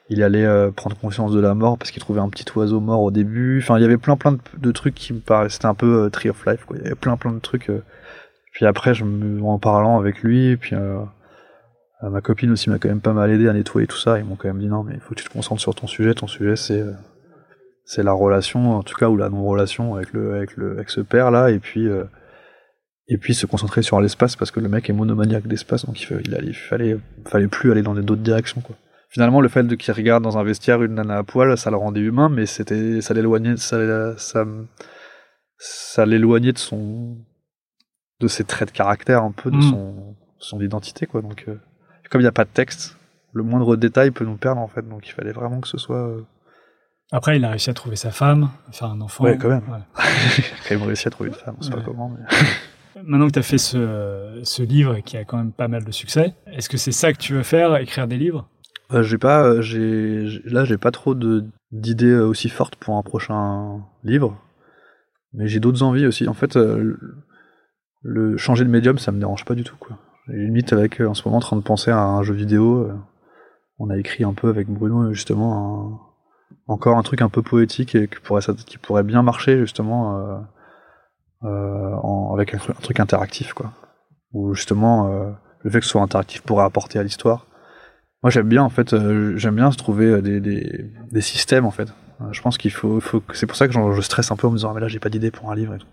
il allait prendre conscience de la mort parce qu'il trouvait un petit oiseau mort au début. Enfin, il y avait plein plein de, trucs qui me paraissaient c'était un peu Tree of Life. Quoi. Il y avait plein plein de trucs. Puis après, je me, en parlant avec lui, et puis ma copine aussi m'a quand même pas mal aidé à nettoyer tout ça. Ils m'ont quand même dit non, mais il faut que tu te concentres sur ton sujet. Ton sujet, c'est c'est la relation, en tout cas, ou la non-relation avec le, avec le, avec ce père là, et puis, euh, et puis se concentrer sur l'espace parce que le mec est monomaniaque d'espace, donc il, fait, il, il, fallait, fallait plus aller dans d'autres directions, quoi. Finalement, le fait de qu'il regarde dans un vestiaire une nana à poil, ça le rendait humain, mais c'était, ça l'éloignait, ça, ça, ça l'éloignait de son, de ses traits de caractère, un peu, de mm. son, son identité, quoi. Donc, euh, comme il n'y a pas de texte, le moindre détail peut nous perdre, en fait, donc il fallait vraiment que ce soit, euh, après, il a réussi à trouver sa femme, faire un enfant. Ouais, quand même. il a quand même réussi à trouver une femme, on sait pas comment. Mais... Maintenant que tu as fait ce, ce, livre qui a quand même pas mal de succès, est-ce que c'est ça que tu veux faire, écrire des livres? Euh, J'ai pas, euh, j'ai, là, j'ai pas trop d'idées euh, aussi fortes pour un prochain livre, mais j'ai d'autres envies aussi. En fait, euh, le changer de médium, ça me dérange pas du tout, quoi. J'ai limite avec, en ce moment, en train de penser à un jeu vidéo. on a écrit un peu avec Bruno, justement, un encore un truc un peu poétique et qui pourrait, bien marcher justement euh, euh, avec un, truc interactif quoi. Ou justement euh, le fait que ce soit interactif pourrait apporter à l'histoire. Moi j'aime bien en fait, j'aime bien trouver des, systèmes en fait. je pense qu'il faut, c'est pour ça que je stresse un peu en me disant ah, mais là j'ai pas d'idée pour un livre et tout.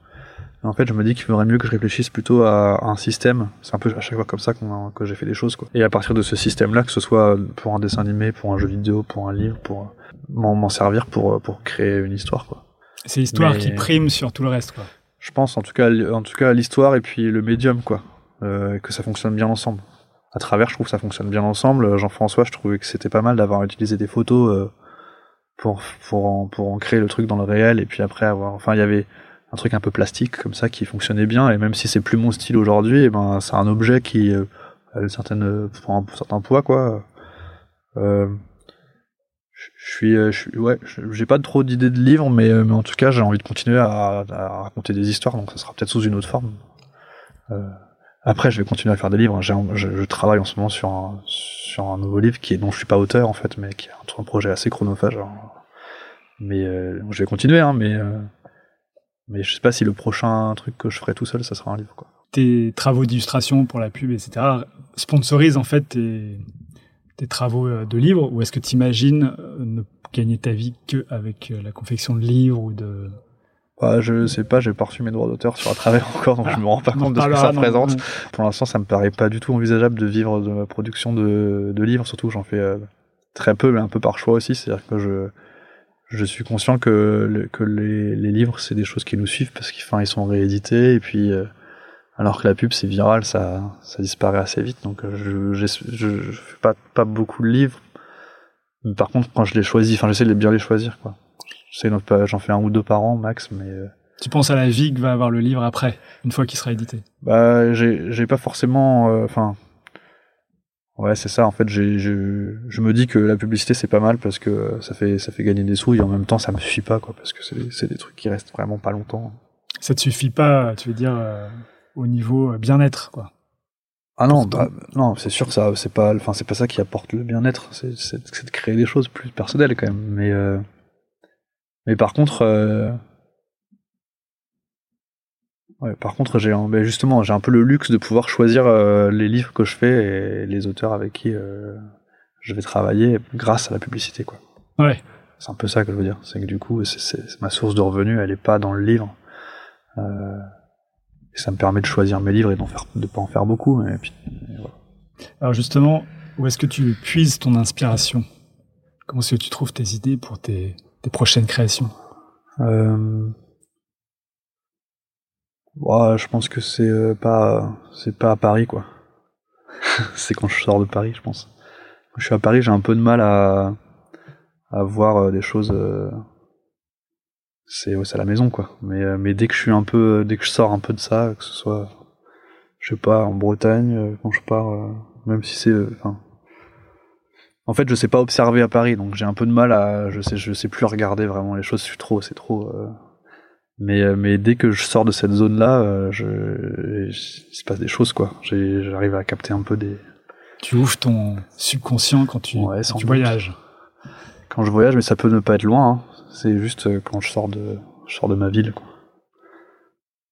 en fait, je me dis qu'il faudrait mieux que je réfléchisse plutôt à, un système. C'est un peu à chaque fois comme ça que j'ai fait des choses, quoi. Et à partir de ce système-là, que ce soit pour un dessin animé, pour un jeu vidéo, pour un livre, pour m'en servir pour, pour créer une histoire. Quoi. C'est l'histoire qui prime sur tout le reste. Quoi. Je pense en tout cas, en tout cas l'histoire et puis le médium, quoi, euh, que ça fonctionne bien ensemble. À travers, je trouve que ça fonctionne bien ensemble. Jean-François, je trouvais que c'était pas mal d'avoir utilisé des photos euh, pour pour en, pour en créer le truc dans le réel et puis après avoir. Enfin, il y avait un truc un peu plastique comme ça qui fonctionnait bien et même si c'est plus mon style aujourd'hui, eh ben c'est un objet qui euh, a une certaine prend un certain poids quoi. Euh, je suis, euh, je suis, ouais, j'ai pas trop d'idées de livres, mais, euh, mais en tout cas, j'ai envie de continuer à, raconter des histoires, donc ça sera peut-être sous une autre forme. Euh, après, je vais continuer à faire des livres. Je, travaille en ce moment sur un, nouveau livre qui est dont je suis pas auteur en fait, mais qui est un, projet assez chronophage. Mais euh, je vais continuer, hein, mais mais je sais pas si le prochain truc que je ferai tout seul, ça sera un livre. Tes travaux d'illustration pour la pub, etc. sponsorisent en fait tes, tes travaux euh, de livres ou est-ce que tu imagines euh, ne gagner ta vie qu'avec euh, la confection de livres ou de bah, je sais pas, j'ai pas reçu mes droits d'auteur sur un travail encore, donc je me rends pas compte de ce que ça présente. Pour l'instant, ça me paraît pas du tout envisageable de vivre de ma production de, de livres, surtout j'en fais très peu, mais un peu par choix aussi. C'est-à-dire que je, je suis conscient que, que les, les livres, c'est des choses qui nous suivent parce qu'ils ils sont réédités, et puis alors que la pub, c'est viral, ça, ça disparaît assez vite. Donc, euh, je, je, je, fais pas, pas beaucoup de livres. Mais par contre, quand je les choisis, enfin, j'essaie de bien les choisir, quoi. J'en fais un ou deux par an, max, mais. Euh, tu penses à la vie que va avoir le livre après, une fois qu'il sera édité? Bah, j'ai pas forcément. Euh, enfin. ouais, c'est ça. En fait, je, je me dis que la publicité c'est pas mal parce que ça fait, ça fait gagner des sous et en même temps ça me suffit pas, quoi, parce que c'est des trucs qui restent vraiment pas longtemps. Ça te suffit pas, tu veux dire au niveau euh, bien-être, quoi. Ah non, bah, non, c'est sûr que ça, c'est pas, enfin, c'est pas ça qui apporte le bien-être. C'est, de créer des choses plus personnelles quand même. Mais, euh, mais par contre, euh, ouais, par contre, j'ai, ben justement, j'ai un peu le luxe de pouvoir choisir les livres que je fais et les auteurs avec qui je vais travailler grâce à la publicité, quoi. Ouais. C'est un peu ça que je veux dire. C'est que du coup, c'est, ma source de revenus, elle est pas dans le livre. Euh, et ça me permet de choisir mes livres et d'en faire, de pas en faire beaucoup. Mais puis, voilà. Alors justement, où est-ce que tu puises ton inspiration? Comment est-ce que tu trouves tes idées pour tes, tes prochaines créations? Euh... ouais, Je pense que c'est euh, pas c'est pas à Paris quoi. c'est quand je sors de Paris, je pense. Quand je suis à Paris, j'ai un peu de mal à, à voir euh, des choses euh, c'est ouais, à la maison quoi. Mais euh, mais dès que je suis un peu dès que je sors un peu de ça, que ce soit je sais pas en Bretagne euh, quand je pars euh, même si c'est enfin en fait, je sais pas observer à Paris, donc j'ai un peu de mal à je sais je sais plus regarder vraiment les choses, je suis trop c'est trop mais mais dès que je sors de cette zone là, je il se passe des choses quoi. J'arrive à capter un peu des tu ouvres ton subconscient quand tu, quand tu voyages. Quand je voyage, mais ça peut ne pas être loin. Hein. C'est juste euh, quand je sors de, je sors de ma ville.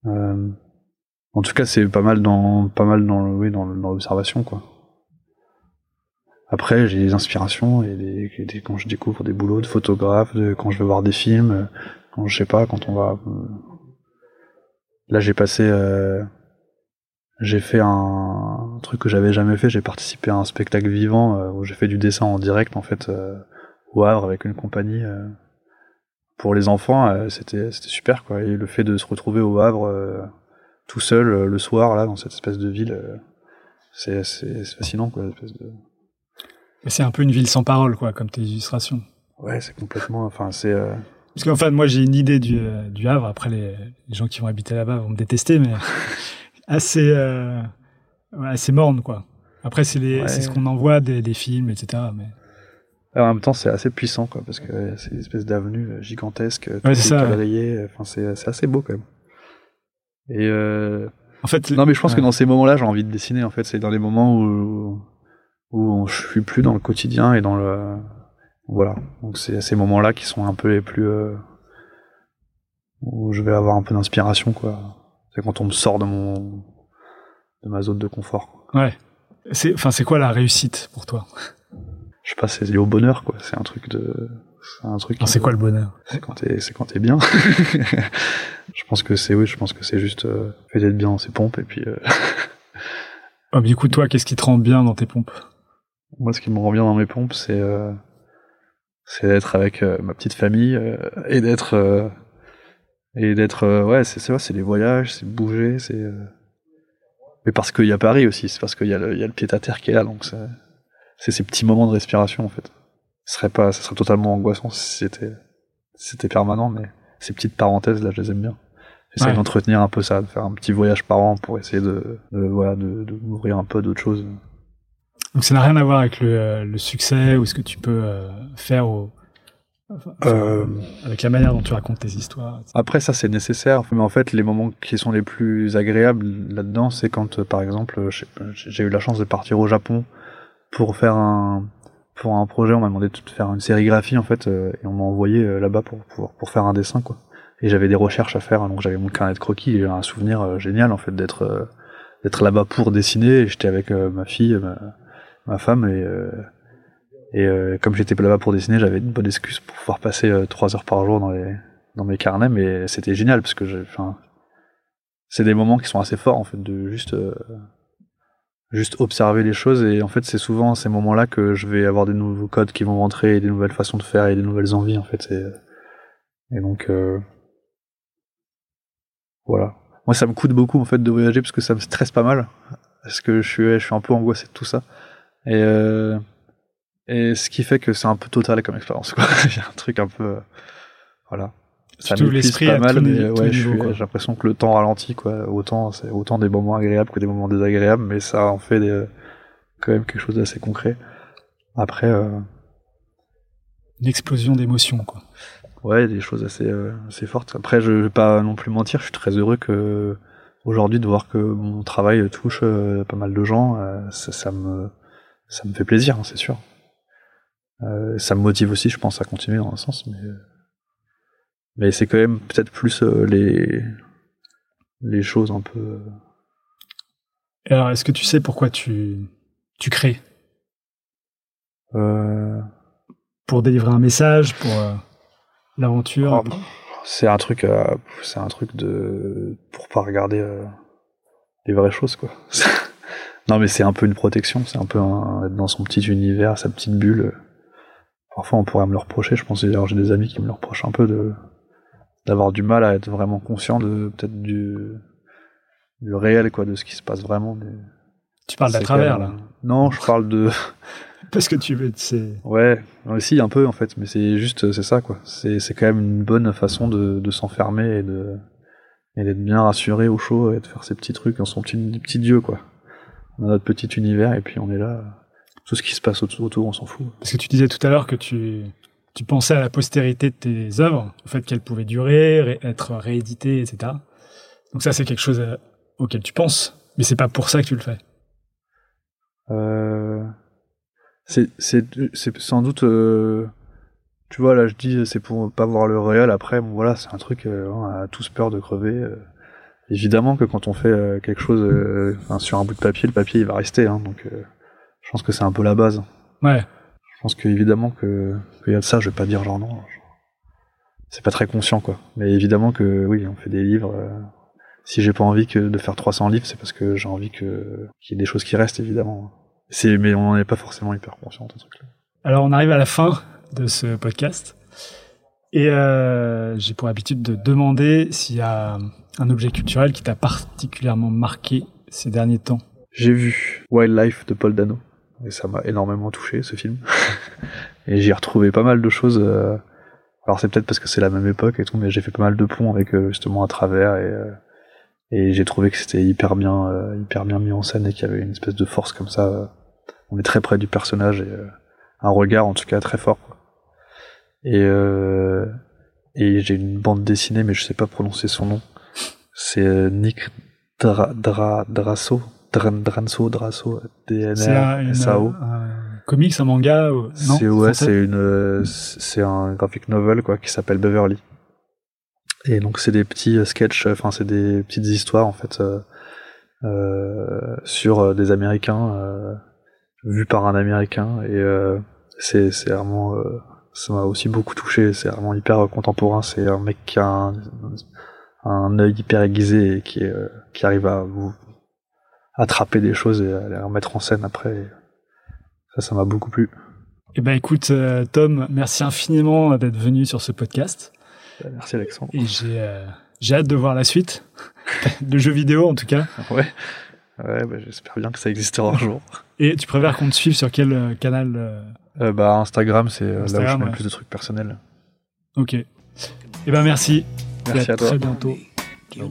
Euh, en tout cas, c'est pas mal dans, pas mal dans, oui, dans, l'observation, quoi. après, j'ai des inspirations et quand je découvre des boulots de photographe, de, quand je vais voir des films, quand je sais pas, quand on va. euh, Là, j'ai passé. j'ai fait un, truc que j'avais jamais fait. J'ai participé à un spectacle vivant où j'ai fait du dessin en direct en fait au Havre avec une compagnie. Pour les enfants, euh, c'était c'était super quoi. Et le fait de se retrouver au Havre euh, tout seul euh, le soir là dans cette espèce de ville, c'est fascinant quoi. De... Mais C'est un peu une ville sans parole, quoi, comme tes illustrations. Ouais, c'est complètement. Enfin, c'est. euh, Parce qu'en fait, moi, j'ai une idée du, euh, du Havre. Après, les, les gens qui vont habiter là-bas vont me détester, mais assez, euh, ouais, assez morne, quoi. Après, c'est Ouais. ce qu'on envoie des, des films, etc. Mais En même temps, c'est assez puissant, quoi, parce que euh, c'est une espèce d'avenue euh, gigantesque, tout Ouais, est c'est ça, ouais. euh, Enfin, c'est assez beau quand même. Et euh... en fait, non, mais je pense que dans ces moments-là, j'ai envie de dessiner. En fait, c'est dans les moments où où je suis plus dans le quotidien et dans le voilà. Donc c'est ces moments-là qui sont un peu les plus euh, où je vais avoir un peu d'inspiration, quoi. C'est quand on me sort de mon de ma zone de confort. ouais. C'est, enfin, c'est quoi la réussite pour toi? Je sais pas, c'est lié au bonheur, quoi. C'est un truc de c'est un truc. Non, C'est quoi le bonheur C'est quand t'es, c'est quand t'es bien. je pense que c'est, oui, je pense que c'est juste euh, fait d'être bien dans ses pompes et puis euh, mais du coup, toi, qu'est-ce qui te rend bien dans tes pompes? Moi, ce qui me rend bien dans mes pompes, c'est, euh, c'est d'être avec ma petite famille et d'être et d'être, ouais, c'est vrai, c'est les voyages, c'est bouger, c'est. Mais parce qu'il y a Paris aussi, c'est parce qu'il y a le, il y a le pied à terre qui est là, donc c'est, c'est ces petits moments de respiration en fait. Ce serait pas, ça serait totalement angoissant si c'était, si c'était permanent, mais ces petites parenthèses là, je les aime bien. J'essaie Ouais. d'entretenir un peu ça, de faire un petit voyage par an pour essayer de, de voilà, de, de m'ouvrir un peu d'autres choses. Donc, ça n'a rien à voir avec le, euh, le succès ou ce que tu peux euh, faire au, enfin, Euh, avec la manière dont tu racontes tes histoires. etc. Après, ça c'est nécessaire, mais en fait, les moments qui sont les plus agréables là-dedans, c'est quand, par exemple, j'ai eu la chance de partir au Japon pour faire un pour un projet. On m'a demandé de faire une sérigraphie en fait, euh, et on m'a envoyé euh, là-bas pour pour pour faire un dessin quoi. Et j'avais des recherches à faire, donc j'avais mon carnet de croquis. Et un souvenir euh, génial en fait d'être euh, d'être là-bas pour dessiner. J'étais avec ma fille, ma, ma femme et et comme j'étais là-bas pour dessiner, j'avais une bonne excuse pour pouvoir passer trois heures par jour dans les dans mes carnets, mais c'était génial parce que enfin, c'est des moments qui sont assez forts en fait de juste juste observer les choses et en fait c'est souvent à ces moments-là que je vais avoir des nouveaux codes qui vont rentrer, et des nouvelles façons de faire et des nouvelles envies en fait. Et, et donc euh, voilà. Moi ça me coûte beaucoup en fait de voyager parce que ça me stresse pas mal parce que je suis je suis un peu angoissé de tout ça et euh, et ce qui fait que c'est un peu total comme expérience quoi. A un truc un peu euh, voilà. Ça l'esprit pas à mal, mais ouais, j'ai l'impression que le temps ralentit, quoi. Autant, c'est autant des moments agréables que des moments désagréables, mais ça en fait des, quand même quelque chose d'assez concret. Après, euh, Une explosion d'émotions, quoi. ouais, des choses assez, euh, assez fortes. Après, je vais pas non plus mentir, je suis très heureux que aujourd'hui de voir que mon travail touche euh, pas mal de gens, ça, ça me, ça me fait plaisir, hein, c'est sûr. Ça me motive aussi, je pense, à continuer dans un sens, mais, mais c'est quand même peut-être plus euh, les, les choses un peu. euh, alors, est-ce que tu sais pourquoi tu, tu crées? Euh, Pour délivrer un message, pour euh, l'aventure? Ah, c'est un truc, euh, c'est un truc de pour pas regarder les vraies choses quoi. non mais c'est un peu une protection, c'est un peu un- être dans son petit univers, sa petite bulle. Parfois on pourrait me le reprocher, je pense d'ailleurs j'ai des amis qui me le reprochent un peu de d'avoir du mal à être vraiment conscient de peut-être du du réel quoi, de ce qui se passe vraiment. mais Tu parles d'à travers, là. Non, je parle de Parce que tu veux, c'est. Ouais, aussi un peu en fait, mais c'est juste c'est ça quoi. C'est c'est quand même une bonne façon de, de s'enfermer et de et d'être bien rassuré au chaud et de faire ses petits trucs dans son petit petit dieu quoi. On a notre petit univers et puis on est là. Tout ce qui se passe autour, autour on s'en fout. Parce que tu disais tout à l'heure que tu, tu pensais à la postérité de tes œuvres, au fait qu'elles pouvaient durer, ré- être rééditées, etc. Donc ça, c'est quelque chose euh, auquel tu penses, mais c'est pas pour ça que tu le fais. Euh, c'est sans doute euh, tu vois là je dis c'est pour pas voir le réel après bon voilà c'est un truc euh, on a tous peur de crever euh. évidemment que quand on fait euh, quelque chose sur un bout de papier le papier il va rester hein, donc euh, je pense que c'est un peu la base Ouais. Je pense qu'évidemment que qu'il y a de ça, je vais pas dire genre non. genre, C'est pas très conscient quoi. Mais évidemment que oui, on fait des livres. euh, si j'ai pas envie que de faire 300 livres, c'est parce que j'ai envie que qu'il y ait des choses qui restent évidemment. C'est mais on n'en est pas forcément hyper conscient de ce truc-là. Alors on arrive à la fin de ce podcast et euh, j'ai pour habitude de demander s'il y a un objet culturel qui t'a particulièrement marqué ces derniers temps. J'ai vu Wildlife de Paul Dano et ça m'a énormément touché ce film. et j'y ai retrouvé pas mal de choses. euh, Alors c'est peut-être parce que c'est la même époque et tout, mais j'ai fait pas mal de ponts avec euh, justement à travers et euh, et j'ai trouvé que c'était hyper bien hyper bien mis en scène et qu'il y avait une espèce de force comme ça. On est très près du personnage et un regard en tout cas très fort. Et euh, et j'ai une bande dessinée mais je sais pas prononcer son nom. C'est Nick Dra, Dra, Drasso, Dranso, une- D-N-R-S-A-O. un comics, un manga Non C'est ouais, c'est une, euh, c'est un graphic novel quoi qui s'appelle Beverly. Et donc c'est des petits euh, sketchs, enfin c'est des petites histoires en fait euh, euh, sur euh, des Américains euh, vus par un Américain et euh, c'est c'est vraiment euh, ça m'a aussi beaucoup touché. C'est vraiment hyper euh, contemporain. C'est un mec qui a un, un œil hyper aiguisé et qui est, euh, qui arrive à vous attraper des choses et à les remettre en scène après. Et ça, ça m'a beaucoup plu. Eh ben écoute euh, Tom, merci infiniment d'être venu sur ce podcast Merci Alexandre. et j'ai euh, j'ai hâte de voir la suite, le jeu vidéo en tout cas. Ouais. Ouais, bah, j'espère bien que ça existera un jour. Et tu préfères qu'on te suive sur quel euh, canal euh, Euh, bah, Instagram, c'est euh, là où je mets ouais. le plus de trucs personnels. Ok. Eh ben merci. Merci et à toi. très bientôt. You